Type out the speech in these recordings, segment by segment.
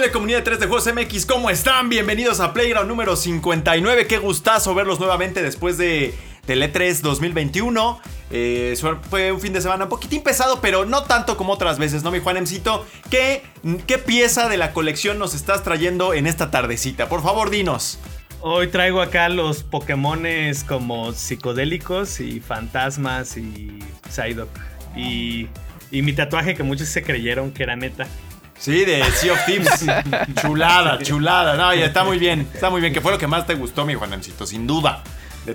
Amable comunidad de 3 de Juegos MX, ¿cómo están? Bienvenidos a Playground número 59. Qué gustazo verlos nuevamente después de, del E3 2021. Eh, fue un fin de semana un poquitín pesado, pero no tanto como otras veces, ¿no, mi Juanemcito? ¿Qué, ¿Qué pieza de la colección nos estás trayendo en esta tardecita? Por favor, dinos. Hoy traigo acá los Pokémones como psicodélicos y fantasmas y Psyduck. Y, y mi tatuaje que muchos se creyeron que era neta. Sí, de Sea of Thieves. chulada, chulada. No, ya está muy bien. Está muy bien. Que fue lo que más te gustó, mi Juanemcito, sin duda.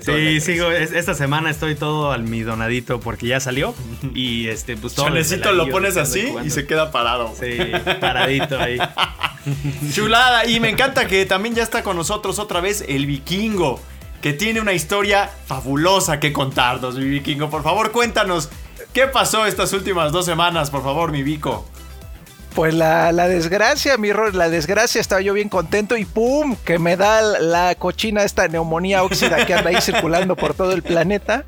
Sí, sigo. Esta semana estoy todo almidonadito porque ya salió. Y este, pues todo. Chanecito lo pones así y se queda parado. Sí, paradito ahí. Chulada. Y me encanta que también ya está con nosotros otra vez el vikingo. Que tiene una historia fabulosa que contarnos, mi vikingo. Por favor, cuéntanos. ¿Qué pasó estas últimas dos semanas, por favor, mi Vico? Pues la, desgracia, mi rol, la desgracia, estaba yo bien contento y ¡pum! que me da la cochina esta neumonía óxida que anda ahí circulando por todo el planeta.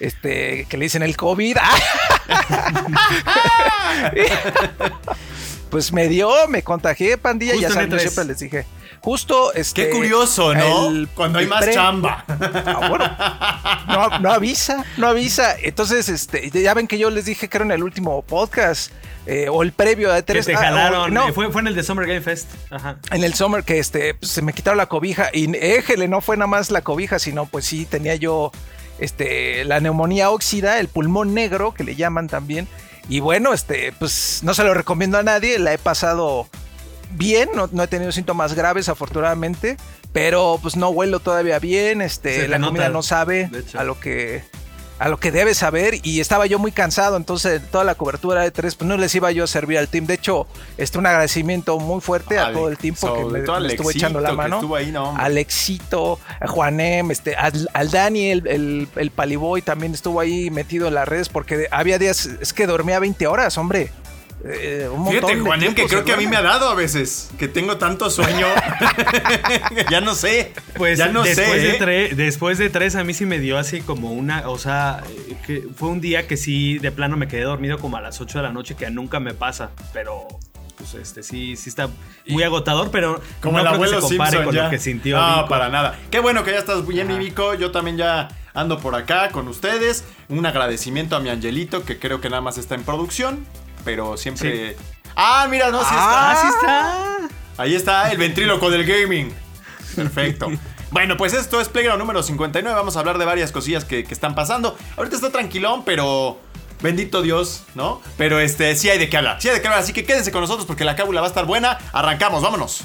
Este, que le dicen el COVID. pues me dio, me contagié, pandilla, ya saben, siempre les dije. Justo este. Qué curioso, ¿no? Cuando hay más chamba. Ah, bueno, no, avisa, no avisa. Entonces, este, ya ven que yo les dije que era en el último podcast. Eh, o el previo de tres. Que te ah, jalaron. no. Fue, fue, en el de Summer Game Fest. Ajá. En el Summer que este, pues, se me quitaron la cobija. Y éjele, no fue nada más la cobija, sino pues sí tenía yo este, la neumonía óxida, el pulmón negro, que le llaman también. Y bueno, este, pues no se lo recomiendo a nadie. La he pasado bien, no, he tenido síntomas graves afortunadamente, pero pues no huelo todavía bien, este, la comida no sabe a lo que a lo que debe saber y estaba yo muy cansado, entonces toda la cobertura de tres, pues no les iba yo a servir al team. De hecho, este un agradecimiento muy fuerte a todo el tiempo que me, estuvo echando la mano. Ahí, no, Alexito, a Juanem, este, al, al Dani, el, el, Paliboy también estuvo ahí metido en las redes porque había días, es que dormía 20 horas, hombre. Eh, Fíjate, Juanem, que creo que a mí me ha dado a veces, que tengo tanto sueño. ya no sé. Pues ya no después sé. De ¿eh? tres, después de tres, a mí sí me dio así como una. O sea, que fue un día que sí, de plano me quedé dormido como a las 8 de la noche, que nunca me pasa, pero. Pues este sí, sí está muy agotador, pero como el abuelo se Simpson con ya. lo que sintió. No, para nada. Qué bueno que ya estás bien, mi Vico. Yo también ya ando por acá con ustedes. Un agradecimiento a mi Angelito, que creo que nada más está en producción, pero siempre. Sí. Ah, mira, no, sí ah, está. sí está. Ahí está el ventríloco del gaming. Perfecto. Bueno, pues esto es Playground número 59. Vamos a hablar de varias cosillas que, que, están pasando. Ahorita está tranquilón, pero. Bendito Dios, ¿no? Pero este, sí hay de qué hablar. Sí hay de qué hablar. Así que quédense con nosotros porque la cábula va a estar buena. Arrancamos, vámonos.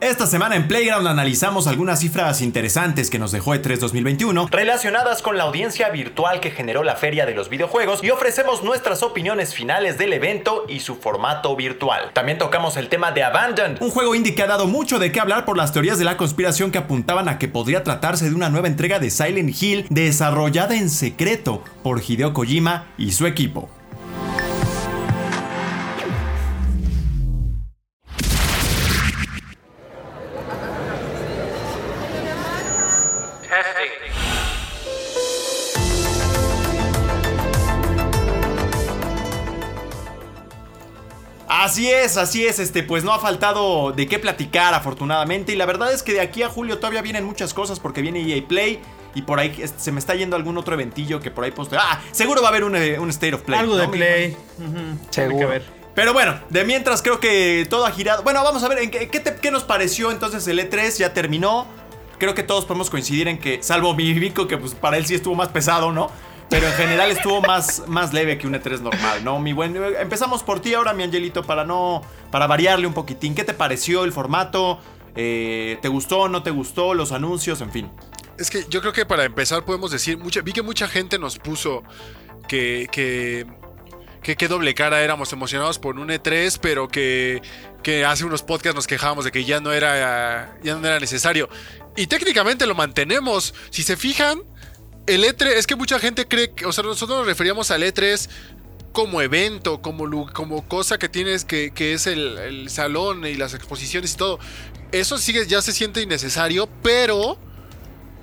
Esta semana en Playground analizamos algunas cifras interesantes que nos dejó E3 2021 relacionadas con la audiencia virtual que generó la feria de los videojuegos y ofrecemos nuestras opiniones finales del evento y su formato virtual. También tocamos el tema de Abandoned, un juego indie que ha dado mucho de qué hablar por las teorías de la conspiración que apuntaban a que podría tratarse de una nueva entrega de Silent Hill desarrollada en secreto por Hideo Kojima y su equipo. Así es, así es, este, pues no ha faltado de qué platicar afortunadamente y la verdad es que de aquí a julio todavía vienen muchas cosas porque viene EA Play y por ahí este, se me está yendo algún otro eventillo que por ahí poste. Ah, seguro va a haber un, un State of Play. Algo ¿no? de Play. Uh -huh. Seguro. ver. Pero bueno, de mientras creo que todo ha girado. Bueno, vamos a ver, ¿en qué, qué, te, qué nos pareció entonces el E3? Ya terminó. Creo que todos podemos coincidir en que, salvo mi Vico, que pues para él sí estuvo más pesado, ¿no? Pero en general estuvo más, más leve que un E3 normal, ¿no? Mi buen, empezamos por ti ahora, mi angelito, para no, para variarle un poquitín. ¿Qué te pareció el formato? Eh, ¿Te gustó, no te gustó? Los anuncios, en fin. Es que yo creo que para empezar podemos decir, mucha, vi que mucha gente nos puso que, que, que qué doble cara éramos emocionados por un E3, pero que, que hace unos podcasts nos quejábamos de que ya no era, ya no era necesario. Y técnicamente lo mantenemos. Si se fijan, el E3, es que mucha gente cree que, o sea, nosotros nos referíamos al E3 como evento, como, como cosa que tienes que, que es el, el salón y las exposiciones y todo. Eso sigue, ya se siente innecesario, pero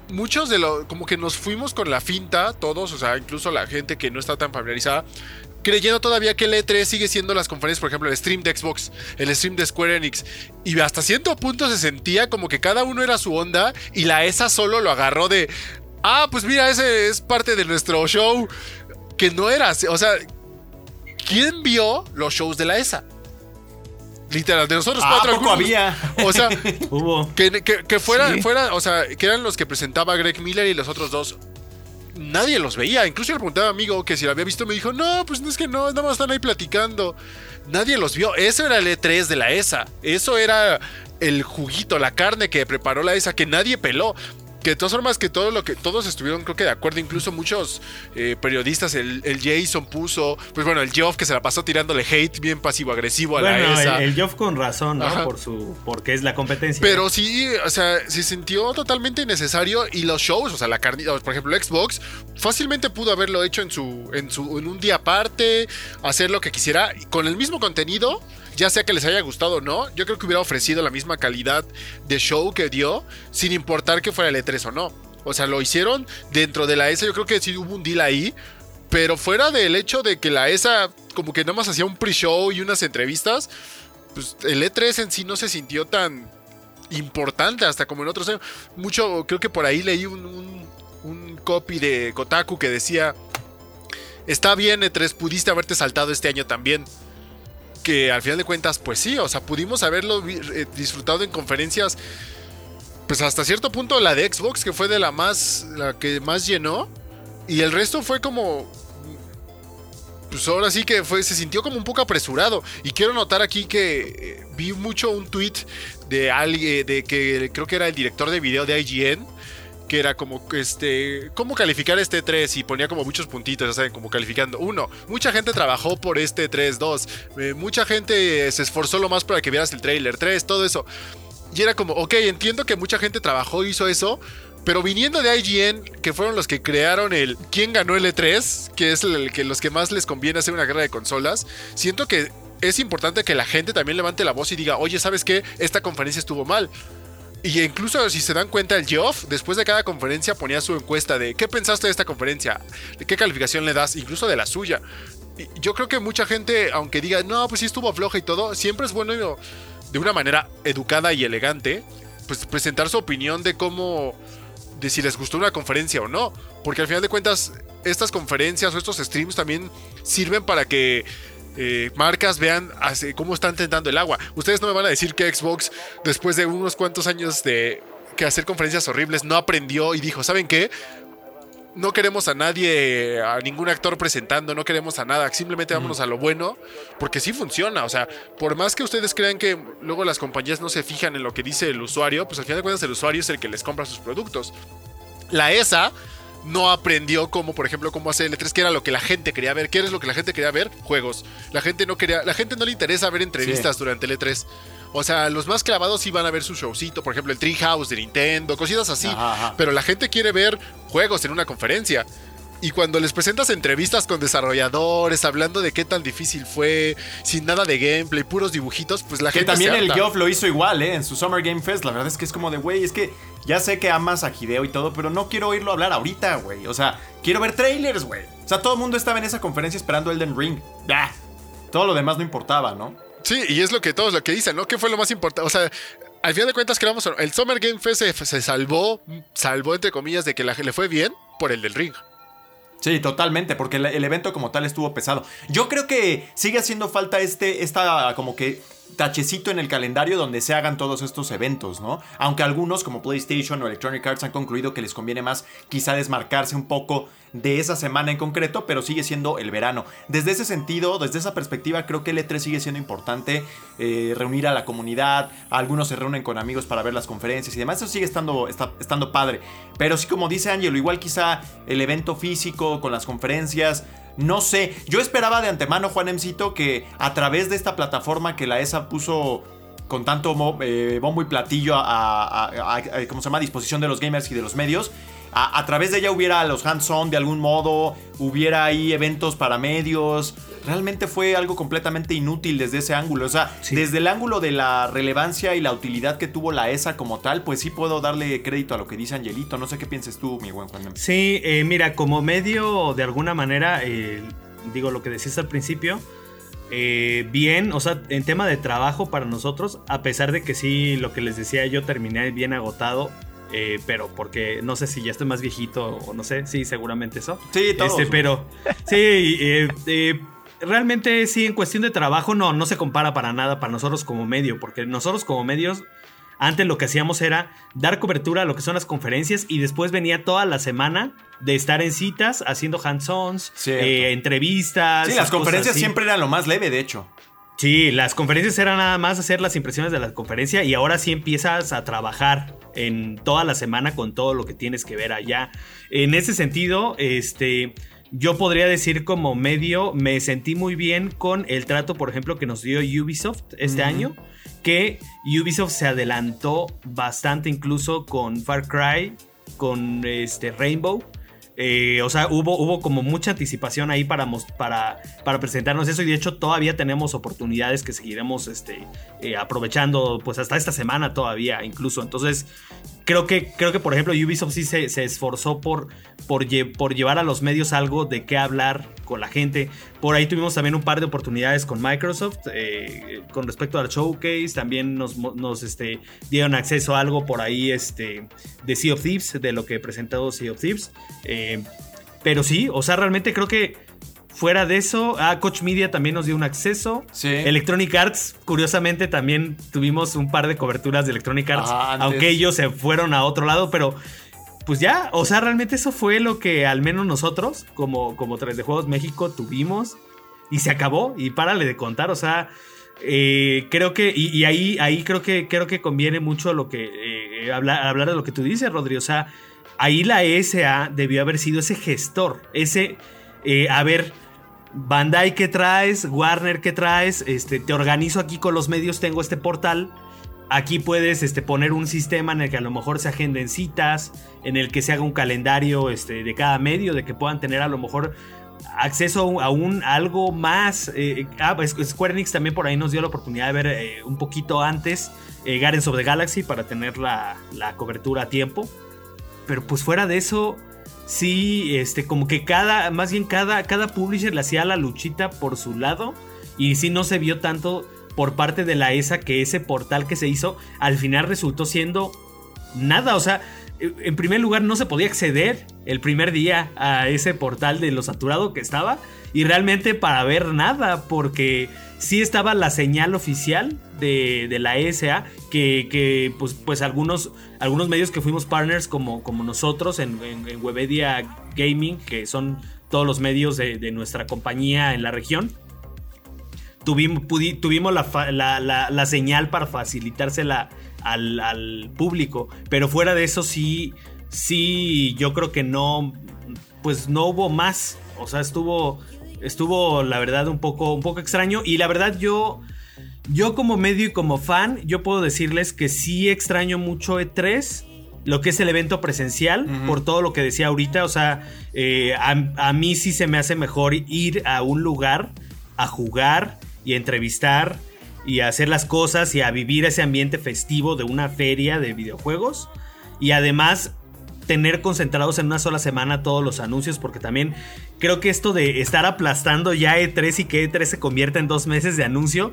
muchos de los, como que nos fuimos con la finta, todos, o sea, incluso la gente que no está tan familiarizada, creyendo todavía que el E3 sigue siendo las conferencias, por ejemplo, el stream de Xbox, el stream de Square Enix, y hasta cierto punto se sentía como que cada uno era su onda y la ESA solo lo agarró de, ah, pues mira, ese es parte de nuestro show, que no era, así, o sea, ¿quién vio los shows de la ESA? Literal, de nosotros Ah, cuatro. poco algunos- había. O sea, Hubo. que, que- que fuera, Sí. fuera, o sea, que eran los que presentaba Greg Miller y los otros dos. Nadie los veía. Incluso le preguntaba a un amigo que si lo había visto, me dijo, no, pues no es que no, nada más están ahí platicando. Nadie los vio. Eso era el E3 de la ESA. Eso era el juguito, la carne que preparó la ESA, que nadie peló. Que de todas formas que todo lo que todos estuvieron creo que de acuerdo, incluso muchos eh, periodistas, el, el Jason puso, pues bueno, el Geoff que se la pasó tirándole hate bien pasivo-agresivo a Bueno, la ESA. el, el Geoff con razón, ¿no? Ajá. Por su, porque es la competencia. Pero sí, o sea, se sintió totalmente innecesario y los shows, o sea, la carnita, por ejemplo, Xbox fácilmente pudo haberlo hecho en su en su en un día aparte, hacer lo que quisiera con el mismo contenido, ya sea que les haya gustado o no. Yo creo que hubiera ofrecido la misma calidad de show que dio, sin importar que fuera el E3 o no. O sea, lo hicieron dentro de la ESA, yo creo que sí hubo un deal ahí, pero fuera del hecho de que la ESA como que nada más hacía un pre-show y unas entrevistas, pues el E3 en sí no se sintió tan importante hasta como en otros años. Mucho, creo que por ahí leí un, un- un copy de Kotaku que decía, está bien E3, pudiste haberte saltado este año también. Que al final de cuentas, pues sí, o sea, pudimos haberlo eh, disfrutado en conferencias, pues hasta cierto punto la de Xbox, que fue de la más, la que más llenó, y el resto fue como, pues ahora sí que fue, se sintió como un poco apresurado. Y quiero notar aquí que eh, vi mucho un tweet de alguien, de que creo que era el director de video de IGN, que era como, este, ¿cómo calificar este 3? Y ponía como muchos puntitos, ya saben, como calificando. Uno, mucha gente trabajó por este 3, 2, eh, mucha gente se esforzó lo más para que vieras el trailer, 3, todo eso. Y era como, ok, entiendo que mucha gente trabajó y hizo eso, pero viniendo de IGN, que fueron los que crearon el quién ganó el E3, que es el que los que más les conviene hacer una guerra de consolas, siento que es importante que la gente también levante la voz y diga, oye, ¿sabes qué? Esta conferencia estuvo mal. Y incluso si se dan cuenta, el Geoff, después de cada conferencia, ponía su encuesta de qué pensaste de esta conferencia, de qué calificación le das, incluso de la suya. Y yo creo que mucha gente, aunque diga, no, pues sí estuvo floja y todo, siempre es bueno de una manera educada y elegante, pues presentar su opinión de cómo, de si les gustó una conferencia o no. Porque al final de cuentas, estas conferencias o estos streams también sirven para que eh, marcas vean cómo están tentando el agua. Ustedes no me van a decir que Xbox, después de unos cuantos años de que hacer conferencias horribles, no aprendió y dijo, ¿saben qué? No queremos a nadie, a ningún actor presentando, no queremos a nada, simplemente vámonos a lo bueno, porque sí funciona, o sea, por más que ustedes crean que luego las compañías no se fijan en lo que dice el usuario, pues al final de cuentas el usuario es el que les compra sus productos. La ESA no aprendió cómo, por ejemplo, cómo hacer el E3, que era lo que la gente quería ver. ¿Qué es lo que la gente quería ver? Juegos. La gente no quería, la gente no le interesa ver entrevistas durante el E3. O sea, los más clavados sí van a ver su showcito, por ejemplo, el Treehouse de Nintendo, cositas así. Ajá, ajá. Pero la gente quiere ver juegos en una conferencia. Y cuando les presentas entrevistas con desarrolladores, hablando de qué tan difícil fue, sin nada de gameplay, puros dibujitos, pues la Que gente también se el. Geoff lo hizo igual, ¿eh? En su Summer Game Fest. La verdad es que es como de, güey, es que ya sé que amas a Hideo y todo, pero no quiero oírlo hablar ahorita, güey. O sea, quiero ver trailers, güey. O sea, todo el mundo estaba en esa conferencia esperando Elden Ring. Ya. Todo lo demás no importaba, ¿no? Sí, y es lo que todos lo que dicen, ¿no? ¿Qué fue lo más importante? O sea, al final de cuentas, creamos el Summer Game Fest se, se salvó, salvó entre comillas, de que la, le fue bien por el del ring. Sí, totalmente, porque el, evento como tal estuvo pesado. Yo creo que sigue haciendo falta este, esta como que tachecito en el calendario donde se hagan todos estos eventos, ¿no? Aunque algunos, como PlayStation o Electronic Arts, han concluido que les conviene más quizá desmarcarse un poco de esa semana en concreto, pero sigue siendo el verano. Desde ese sentido, desde esa perspectiva, creo que el E3 sigue siendo importante, eh, reunir a la comunidad, algunos se reúnen con amigos para ver las conferencias y demás, eso sigue estando, estando padre. Pero sí, como dice Angelo, igual quizá el evento físico con las conferencias, no sé, yo esperaba de antemano, Juan Emcito, que a través de esta plataforma que la ESA puso con tanto eh, bombo y platillo a, a, se llama? a disposición de los gamers y de los medios, a, través de ella hubiera los hands-on de algún modo, hubiera ahí eventos para medios. Realmente fue algo completamente inútil desde ese ángulo. O sea, desde el ángulo de la relevancia y la utilidad que tuvo la ESA como tal, pues sí puedo darle crédito a lo que dice Angelito. No sé qué pienses tú, mi buen Juan. Sí, eh, mira, como medio, de alguna manera, eh, digo lo que decías al principio. Eh, bien, o sea, en tema de trabajo para nosotros, a pesar de que sí, lo que les decía, yo terminé bien agotado, eh, pero porque no sé si ya estoy más viejito o no sé, sí, seguramente eso. Sí, todo. Este, pero sí, eh, eh, realmente sí, en cuestión de trabajo no, no se compara para nada para nosotros como medio, porque nosotros como medios, antes lo que hacíamos era dar cobertura a lo que son las conferencias y después venía toda la semana de estar en citas haciendo hands-ons, entrevistas. Sí, las conferencias siempre eran lo más leve, de hecho. Sí, las conferencias eran nada más hacer las impresiones de la conferencia y ahora sí empiezas a trabajar en toda la semana con todo lo que tienes que ver allá. En ese sentido, este, yo podría decir como medio, me sentí muy bien con el trato, por ejemplo, que nos dio Ubisoft este año, que Ubisoft se adelantó bastante incluso con Far Cry, con este Rainbow eh, o sea, hubo, hubo como mucha anticipación ahí para, para, para presentarnos eso y de hecho todavía tenemos oportunidades que seguiremos este, eh, aprovechando pues hasta esta semana todavía incluso. Entonces creo que, creo que por ejemplo Ubisoft sí se, esforzó por, por, llevar a los medios algo de qué hablar con la gente. Por ahí tuvimos también un par de oportunidades con Microsoft eh, con respecto al showcase. También nos, nos este, dieron acceso a algo por ahí este, de Sea of Thieves, de lo que presentado Sea of Thieves. Eh, pero sí, o sea, realmente creo que Fuera de eso, ah, Coach Media también nos dio un acceso. Sí. Electronic Arts, curiosamente, también tuvimos un par de coberturas de Electronic Arts, aunque ellos se fueron a otro lado, pero pues ya, o sea, realmente eso fue lo que al menos nosotros, como, como 3 de Juegos México, tuvimos y se acabó. Y párale de contar, o sea, eh, creo que, y, ahí, ahí creo que, creo que conviene mucho lo que, eh, hablar, hablar de lo que tú dices, Rodri, o sea, ahí la ESA debió haber sido ese gestor, ese, eh, a ver, Bandai, ¿qué traes? Warner, ¿qué traes? Este, te organizo aquí con los medios, tengo este portal. Aquí puedes este, poner un sistema en el que a lo mejor se agenden citas, en el que se haga un calendario este, de cada medio, de que puedan tener a lo mejor acceso a un algo más. Eh, ah, pues, Square Enix también por ahí nos dio la oportunidad de ver eh, un poquito antes eh, Guardians of the Galaxy para tener la, la cobertura a tiempo. Pero pues fuera de eso, sí, este, como que cada, más bien cada, cada publisher le hacía la luchita por su lado y sí no se vio tanto por parte de la ESA que ese portal que se hizo al final resultó siendo nada, o sea, en primer lugar no se podía acceder el primer día a ese portal de lo saturado que estaba y realmente para ver nada porque sí estaba la señal oficial de, la ESA que, pues, pues algunos, algunos medios que fuimos partners como, como nosotros en, Webedia Gaming, que son todos los medios de, nuestra compañía en la región, tuvimos, tuvimos la, señal para facilitársela al, al público, pero fuera de eso sí, sí, yo creo que no, pues no hubo más, o sea, estuvo estuvo la verdad un poco, un poco extraño y la verdad yo, yo como medio y como fan, yo puedo decirles que sí extraño mucho E3 lo que es el evento presencial, por todo lo que decía ahorita. O sea, eh, a, mí sí se me hace mejor ir a un lugar a jugar y a entrevistar y a hacer las cosas y a vivir ese ambiente festivo de una feria de videojuegos. Y además tener concentrados en una sola semana todos los anuncios, porque también creo que esto de estar aplastando ya E3 y que E3 se convierta en dos meses de anuncio,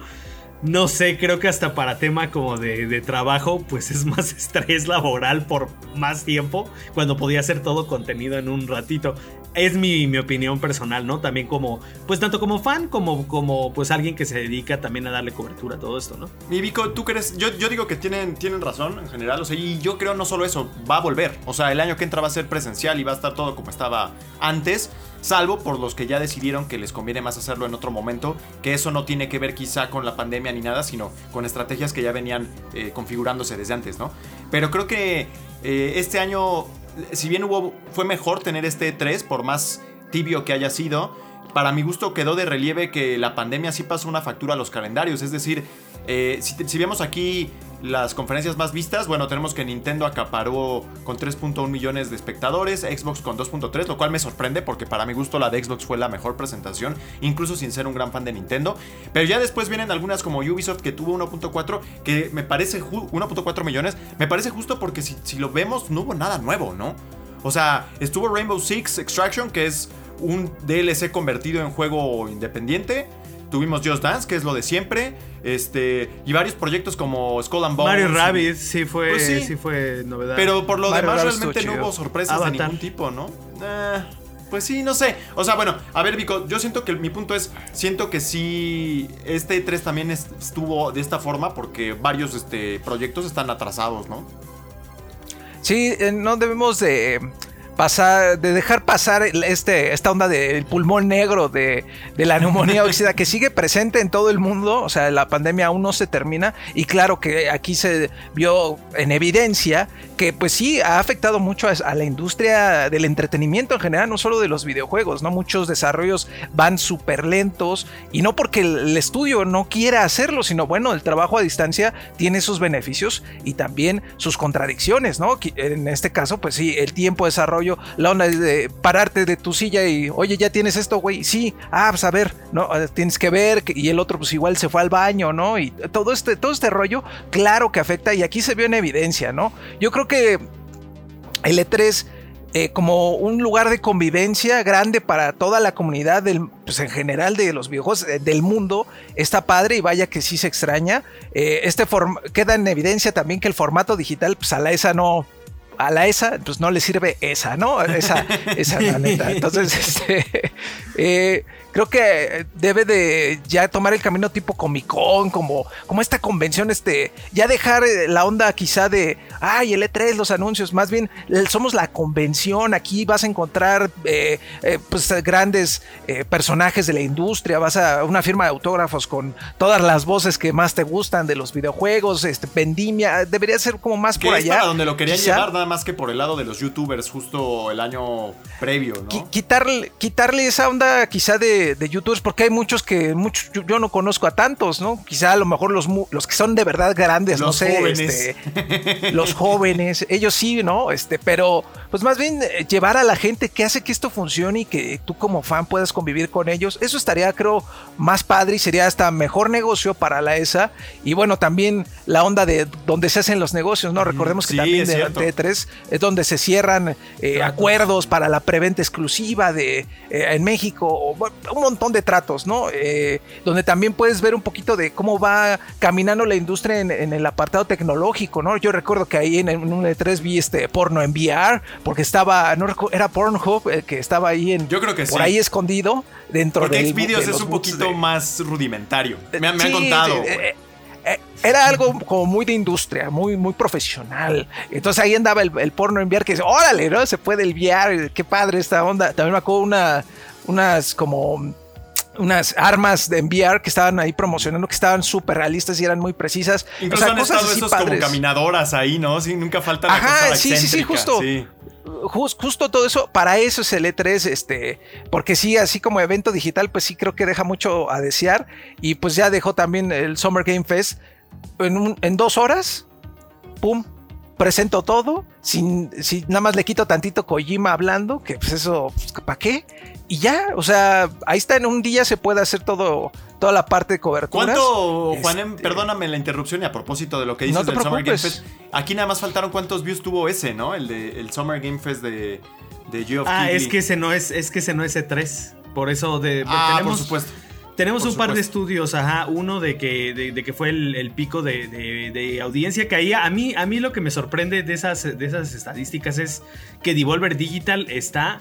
no sé, creo que hasta para tema como de, de, trabajo, pues es más estrés laboral por más tiempo, cuando podía hacer todo contenido en un ratito. Es mi, mi, opinión personal, ¿no? También como, pues tanto como fan, como, como pues alguien que se dedica también a darle cobertura a todo esto, ¿no? Mi Vico, ¿tú crees? Yo, yo digo que tienen, tienen razón en general, o sea, y yo creo no solo eso, va a volver. O sea, el año que entra va a ser presencial y va a estar todo como estaba antes salvo por los que ya decidieron que les conviene más hacerlo en otro momento, que eso no tiene que ver quizá con la pandemia ni nada, sino con estrategias que ya venían eh, configurándose desde antes, ¿no? Pero creo que eh, este año, si bien hubo, fue mejor tener este 3, por más tibio que haya sido, para mi gusto quedó de relieve que la pandemia sí pasó una factura a los calendarios, es decir, eh, si, vemos aquí las conferencias más vistas, bueno, tenemos que Nintendo acaparó con 3.1 millones de espectadores, Xbox con 2.3, lo cual me sorprende porque para mi gusto la de Xbox fue la mejor presentación, incluso sin ser un gran fan de Nintendo. Pero ya después vienen algunas como Ubisoft que tuvo 1.4, que me parece 1.4 millones, me parece justo porque si, si lo vemos no hubo nada nuevo, ¿no? O sea, estuvo Rainbow Six Extraction, que es un DLC convertido en juego independiente tuvimos Just Dance, que es lo de siempre. Este, y varios proyectos como Skull and Bones. Mario Rabbids sí fue, pues sí. fue novedad. Pero por lo demás realmente no hubo sorpresas de ningún tipo, ¿no? Eh, pues sí, no sé. O sea, bueno, a ver, Vico, yo siento que mi punto es, siento que sí, este 3 también estuvo de esta forma porque varios este, proyectos están atrasados, ¿no? Sí, eh, no debemos de pasar, de dejar pasar este, esta onda del pulmón negro de, de la neumonía óxida que sigue presente en todo el mundo. O sea, la pandemia aún no se termina. Y claro que aquí se vio en evidencia que pues sí ha afectado mucho a, la industria del entretenimiento en general, no solo de los videojuegos, ¿no? Muchos desarrollos van súper lentos y no porque el estudio no quiera hacerlo, sino bueno, el trabajo a distancia tiene sus beneficios y también sus contradicciones, ¿no? En este caso, pues sí, el tiempo de desarrollo, la onda de pararte de tu silla y, oye, ya tienes esto, güey, sí, ah, pues a ver, ¿no? Ah, tienes que ver, y el otro pues igual se fue al baño, ¿no? Y todo este, todo este rollo, claro que afecta y aquí se vio en evidencia, ¿no? Yo creo que el E3 eh, como un lugar de convivencia grande para toda la comunidad del, pues en general de los videojuegos eh, del mundo está padre y vaya que sí se extraña. Eh, este queda en evidencia también que el formato digital pues a la ESA no a la ESA pues no le sirve esa, ¿no? Esa, esa la neta. Entonces, este, creo que debe de ya tomar el camino tipo Comic Con, como, como esta convención, este, ya dejar eh, la onda quizá de, ay, el E3, los anuncios, más bien somos la convención, aquí vas a encontrar eh, eh, pues grandes personajes de la industria, vas a una firma de autógrafos con todas las voces que más te gustan de los videojuegos, este, Vendimia, debería ser como más por allá. para donde lo querían llevar, nada más que por el lado de los youtubers justo el año previo, ¿no? Quitarle, quitarle esa onda quizá de de, youtubers, porque hay muchos que muchos, yo, no conozco a tantos, ¿no? Quizá a lo mejor los, los que son de verdad grandes, no sé, este, los jóvenes, ellos sí, ¿no? Este, pero pues más bien eh, llevar a la gente que hace que esto funcione y que tú como fan puedas convivir con ellos, eso estaría creo más padre y sería hasta mejor negocio para la ESA y bueno, también la onda de donde se hacen los negocios, ¿no? Recordemos que también de T3 es donde se cierran eh, acuerdos para la preventa exclusiva de eh, en México, un montón de tratos, ¿no? Eh, donde también puedes ver un poquito de cómo va caminando la industria en, el apartado tecnológico, ¿no? Yo recuerdo que ahí en, un E3 vi este porno en VR, porque estaba, no recuerdo, era Pornhub eh, que estaba ahí en. Yo creo que por ahí escondido dentro de. Xvideos es un poquito más rudimentario. Me, han contado. Eh, era algo como muy de industria, muy, muy profesional. Entonces ahí andaba el, porno en que dice, órale, ¿no? Se puede el qué padre esta onda. También me acuerdo una, unas como unas armas de enviar que estaban ahí promocionando, que estaban súper realistas y eran muy precisas. Incluso han estado esos como caminadoras ahí, ¿no? Sí, nunca falta la Ajá, sí, sí, sí, justo. justo todo eso, para eso es el E3, este, porque sí, así como evento digital, pues sí creo que deja mucho a desear. Y pues ya dejó también el Summer Game Fest en, en dos horas, pum, presento todo, sin, sin, nada más le quito tantito Kojima hablando, que pues eso, pues, ¿para qué? Y ya, o sea, ahí está, en un día se puede hacer todo, toda la parte de cobertura. ¿Cuánto, Juanem, este, perdóname la interrupción y a propósito de lo que dices del Summer Game Fest, aquí nada más faltaron cuántos views tuvo ese, ¿no? El de el Summer Game Fest de, de Ah, es que ese no es, es que ese no es E3. Por eso de, ah, por supuesto. Tenemos Por un par de estudios, ajá. Uno de que, de, de que fue el, el pico de, de- de audiencia que ahí. A mí, a mí lo que me sorprende de esas, de esas estadísticas es que Devolver Digital está.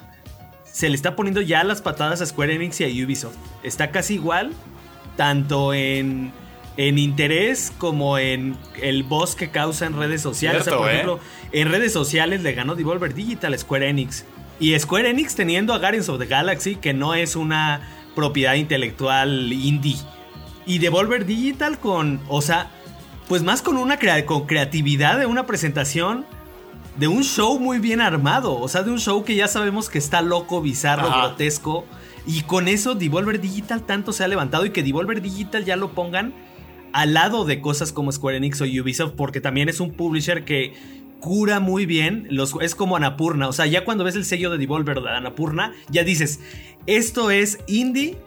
Se le está poniendo ya las patadas a Square Enix y a Ubisoft. Está casi igual, tanto en, en interés como en el voz que causa en redes sociales. Cierto, o sea, por ¿eh? ejemplo, en redes sociales le ganó Devolver Digital a Square Enix. Y Square Enix teniendo a Guardians of the Galaxy, que no es una propiedad intelectual indie. Y Devolver Digital con, o sea, pues más con una crea- con creatividad de una presentación de un show muy bien armado. O sea, de un show que ya sabemos que está loco, bizarro, Ajá. grotesco. Y con eso Devolver Digital tanto se ha levantado y que Devolver Digital ya lo pongan al lado de cosas como Square Enix o Ubisoft, porque también es un publisher que cura muy bien, los, es como Anapurna, o sea, ya cuando ves el sello de Devolver de Anapurna, ya dices, esto es indie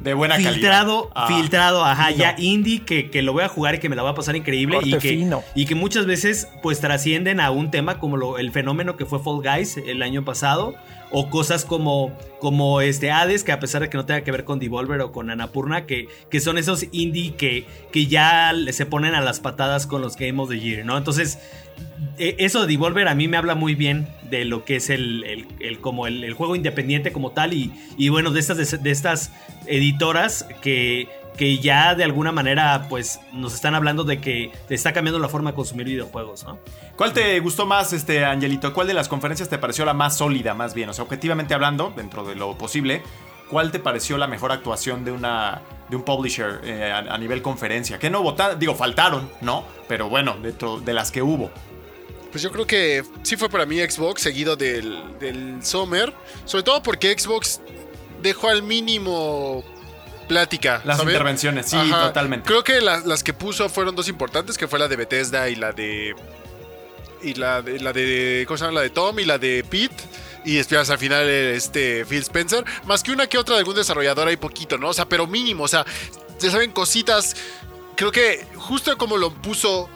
De buena filtrado, calidad. Ah, filtrado, ajá, fino. ya indie que, que lo voy a jugar y que me la va a pasar increíble y que, fino. y que muchas veces pues trascienden a un tema como lo- el fenómeno que fue Fall Guys el año pasado o cosas como, como este Hades que a pesar de que no tenga que ver con Devolver o con Anapurna que, que son esos indie que, que ya le- se ponen a las patadas con los Game of the Year, ¿no? Entonces eso de Devolver a mí me habla muy bien de lo que es el, el- como el, juego independiente como tal y, y bueno, de estas, de estas editoras que, que ya de alguna manera pues nos están hablando de que está cambiando la forma de consumir videojuegos, ¿no? ¿Cuál te gustó más, este Angelito? ¿Cuál de las conferencias te pareció la más sólida, más bien? O sea, objetivamente hablando, dentro de lo posible, ¿cuál te pareció la mejor actuación de una de un publisher eh, a, a nivel conferencia? Que no votaron, digo, faltaron, ¿no? Pero bueno, dentro de las que hubo. Pues yo creo que sí fue para mí Xbox, seguido del, del Summer. Sobre todo porque Xbox dejó al mínimo plática. Las ¿sabes? intervenciones, sí, Ajá. totalmente. Creo que la- las que puso fueron dos importantes, que fue la de Bethesda y la de. Y la de. La de ¿Cómo se llama? La de Tom y la de Pete. Y después al final este Phil Spencer. Más que una que otra de algún desarrollador hay poquito, ¿no? O sea, pero mínimo. O sea, ya saben, cositas. Creo que justo como lo puso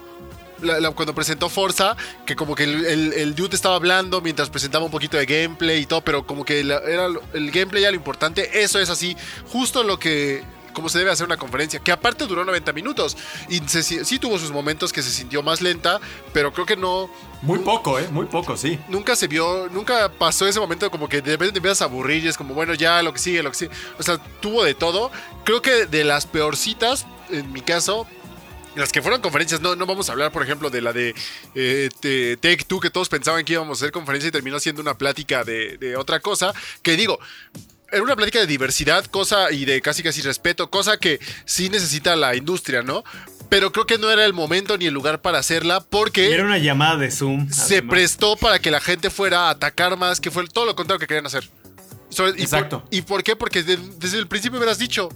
la- la- cuando presentó Forza, que como que el, el- el dude estaba hablando mientras presentaba un poquito de gameplay y todo, pero como que la- era el gameplay era lo importante. Eso es así, justo lo que como se debe hacer una conferencia, que aparte duró 90 minutos y se- sí, tuvo sus momentos que se sintió más lenta, pero creo que no Muy poco, ¿eh? Muy poco, sí. nunca se vio, nunca pasó ese momento como que de repente te empiezas a aburrir y es como, bueno, ya lo que sigue, lo que sigue. O sea, tuvo de todo. Creo que de las peorcitas, en mi caso, las que fueron conferencias, no, no vamos a hablar, por ejemplo, de la de eh, Take Two, que todos pensaban que íbamos a hacer conferencia y terminó siendo una plática de, de otra cosa. Que digo, era una plática de diversidad, cosa y de casi casi respeto, cosa que sí necesita la industria, ¿no? Pero creo que no era el momento ni el lugar para hacerla porque era una llamada de Zoom. se además. prestó para que la gente fuera a atacar más, que fue todo lo contrario que querían hacer. Y Exacto. Por, ¿Y por qué? Porque de- desde el principio me hubieras dicho,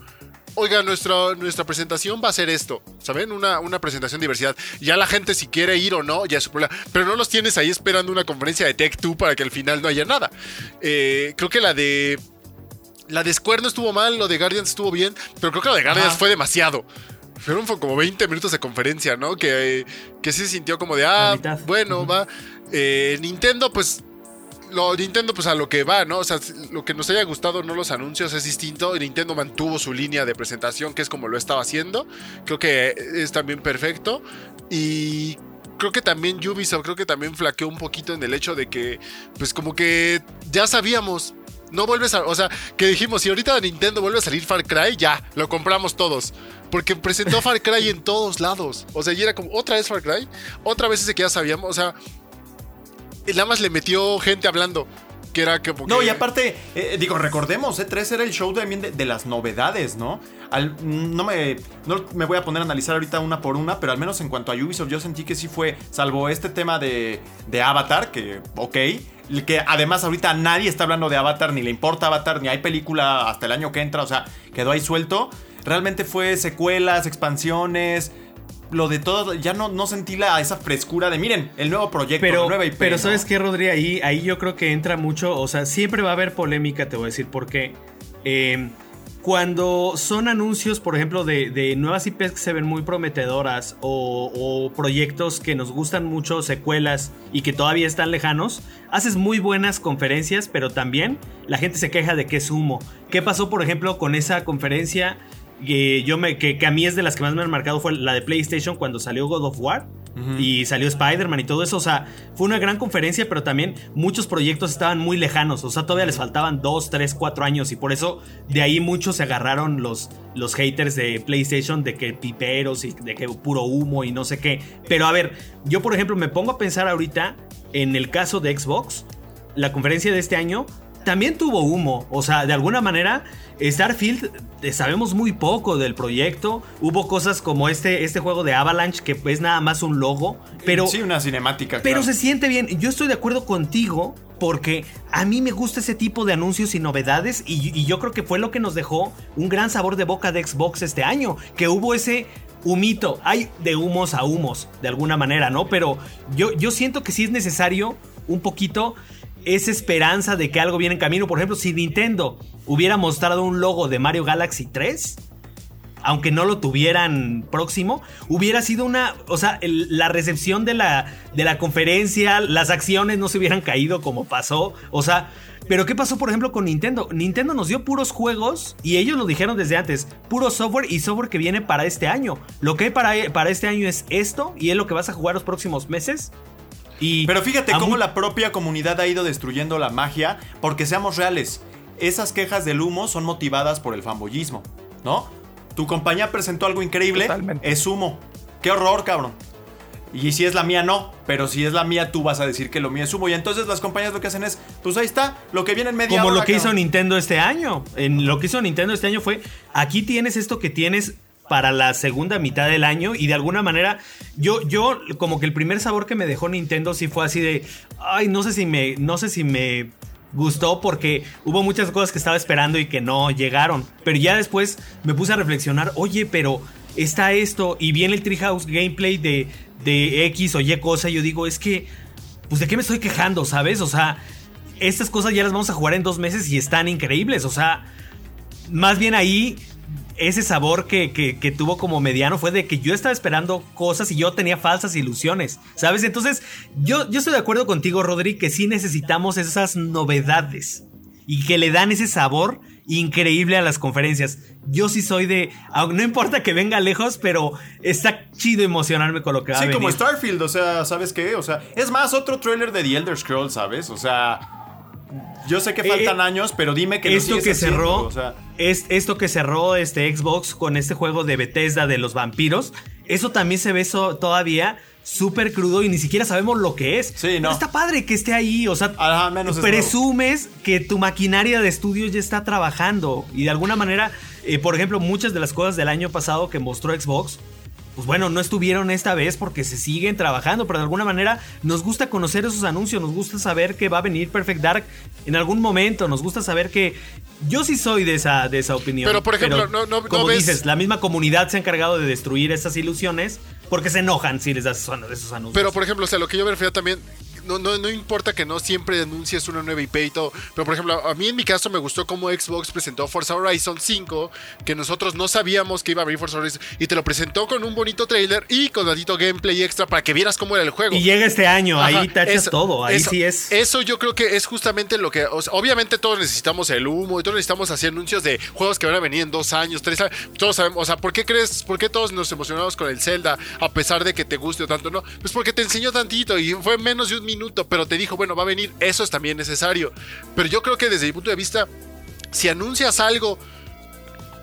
oiga, nuestra, nuestra presentación va a ser esto, ¿saben? Una, una presentación de diversidad. Ya la gente si quiere ir o no, ya es su problema. Pero no los tienes ahí esperando una conferencia de Tech 2 para que al final no haya nada. Eh, creo que la de... La de Square no estuvo mal, lo de Guardians estuvo bien, pero creo que lo de Guardians Ajá. fue demasiado. Fueron fue como 20 minutos de conferencia, ¿no? Que, que sí se sintió como de, ah, bueno, va. Eh, Nintendo, pues, lo Nintendo, pues a lo que va, ¿no? O sea, lo que nos haya gustado, no los anuncios, es distinto. Nintendo mantuvo su línea de presentación, que es como lo estaba haciendo. Creo que es también perfecto. Y creo que también Ubisoft, creo que también flaqueó un poquito en el hecho de que, pues como que ya sabíamos. No vuelves a. O sea, que dijimos, si ahorita Nintendo vuelve a salir Far Cry, ya, lo compramos todos. Porque presentó Far Cry en todos lados. O sea, y era como, otra vez Far Cry, otra vez ese que ya sabíamos. O sea, nada más le metió gente hablando. Que era como No, que- y aparte, eh, digo, recordemos, E3 era el show también de, de las novedades, ¿no? Al- no, me, no me voy a poner a analizar ahorita una por una, pero al menos en cuanto a Ubisoft, yo sentí que sí fue, salvo este tema de, de Avatar, que, ok, que además ahorita nadie está hablando de Avatar, ni le importa Avatar, ni hay película hasta el año que entra, o sea, quedó ahí suelto. Realmente fue secuelas, expansiones. Lo de todo, ya no, no sentí la, esa frescura de, miren, el nuevo proyecto, la Pero, nueva IP. pero ¿no? ¿sabes qué, Rodri? Ahí, ahí yo creo que entra mucho, o sea, siempre va a haber polémica, te voy a decir por qué. Eh, cuando son anuncios, por ejemplo, de, de nuevas IPs que se ven muy prometedoras o, o proyectos que nos gustan mucho, secuelas y que todavía están lejanos, haces muy buenas conferencias, pero también la gente se queja de que es humo. ¿Qué pasó, por ejemplo, con esa conferencia que yo me que, que a mí es de las que más me han marcado fue la de PlayStation cuando salió God of War y salió Spider-Man y todo eso. O sea, fue una gran conferencia, pero también muchos proyectos estaban muy lejanos. O sea, todavía les faltaban 2, 3, 4 años y por eso de ahí muchos se agarraron los, los haters de PlayStation de que piperos y de que puro humo y no sé qué. Pero a ver, yo por ejemplo me pongo a pensar ahorita en el caso de Xbox, la conferencia de este año también tuvo humo. O sea, de alguna manera, Starfield eh, sabemos muy poco del proyecto. Hubo cosas como este, este juego de Avalanche, que es nada más un logo. Pero, sí, una cinemática. pero claro. se siente bien. Yo estoy de acuerdo contigo. Porque a mí me gusta ese tipo de anuncios y novedades. Y, y yo creo que fue lo que nos dejó un gran sabor de boca de Xbox este año. Que hubo ese humito. Hay de humos a humos, de alguna manera, ¿no? Pero yo, yo siento que sí es necesario un poquito esa esperanza de que algo viene en camino. Por ejemplo, si Nintendo hubiera mostrado un logo de Mario Galaxy 3, aunque no lo tuvieran próximo, hubiera sido una, o sea, la recepción de la, de la conferencia, las acciones no se hubieran caído como pasó, o sea, pero ¿qué pasó por ejemplo con Nintendo? Nintendo nos dio puros juegos y ellos lo dijeron desde antes, puro software y software que viene para este año. Lo que hay para, para este año es esto y es lo que vas a jugar los próximos meses. Y Pero fíjate cómo la propia comunidad ha ido destruyendo la magia, porque seamos reales, esas quejas del humo son motivadas por el fanboyismo, ¿no? Tu compañía presentó algo increíble, Totalmente. es humo. Qué horror, cabrón. Y si es la mía, no. Pero si es la mía, tú vas a decir que lo mío es humo. Y entonces las compañías lo que hacen es, pues ahí está, lo que viene en media Como hora, lo que hizo. Nintendo este año. En lo que hizo Nintendo este año fue, aquí tienes esto que tienes para la segunda mitad del año y de alguna manera yo yo como que el primer sabor que me dejó Nintendo sí fue así de ay no sé si me no sé si me gustó porque hubo muchas cosas que estaba esperando y que no llegaron pero ya después me puse a reflexionar oye pero está esto y viene el Treehouse gameplay de de X o Y cosa yo digo es que pues de qué me estoy quejando sabes o sea estas cosas ya las vamos a jugar en dos meses y están increíbles. O sea, más bien ahí, ese sabor que, que- que tuvo como mediano fue de que yo estaba esperando cosas y yo tenía falsas ilusiones, ¿sabes? Entonces, yo, yo estoy de acuerdo contigo, Rodri, que sí necesitamos esas novedades y que le dan ese sabor increíble a las conferencias. Yo sí soy de, no importa que venga lejos, pero está chido emocionarme con lo que va a Sí, venir. como Starfield, o sea, ¿sabes qué? O sea, es más, otro trailer de The Elder Scrolls, ¿sabes? O sea, yo sé que Eh, faltan años, pero dime que lo esto sigues que haciendo, cerró o sea, es esto que cerró este Xbox con este juego de Bethesda de los vampiros eso también se ve so- todavía súper crudo y ni siquiera sabemos lo que es. Sí, Pero no. está padre que esté ahí o sea Ajá, menos es presumes que tu maquinaria de estudio ya está trabajando y de alguna manera eh, por ejemplo muchas de las cosas del año pasado que mostró Xbox pues bueno, no estuvieron esta vez porque se siguen trabajando, pero de alguna manera nos gusta conocer esos anuncios, nos gusta saber que va a venir Perfect Dark en algún momento, nos gusta saber que yo sí soy de esa, de esa opinión. Pero, por ejemplo, no- no- como no ves- dices, la misma comunidad se ha encargado de destruir esas ilusiones porque se enojan si les das esos, esos anuncios. Pero, por ejemplo, o sea, lo que yo me refiero también, no, no, no importa que no siempre anuncies una nueva IP y todo, pero, por ejemplo, a mí en mi caso me gustó cómo Xbox presentó Forza Horizon 5, que nosotros no sabíamos que iba a abrir Forza Horizon, y te lo presentó con un bonito trailer y con tantito gameplay extra para que vieras cómo era el juego. y llega este año, ahí tachas eso- todo, ahí eso- sí es... Eso yo creo que es justamente lo que. o sea, obviamente todos necesitamos el humo y todos necesitamos hacer anuncios de juegos que van a venir en dos años, tres años. Todos sabemos. O sea, ¿por qué crees? ¿Por qué todos nos emocionamos con el Zelda a pesar de que te guste o tanto no? Pues porque te enseñó tantito y fue menos de un minuto, pero te dijo, bueno, va a venir. Eso es también necesario. Pero yo creo que desde mi punto de vista, si anuncias algo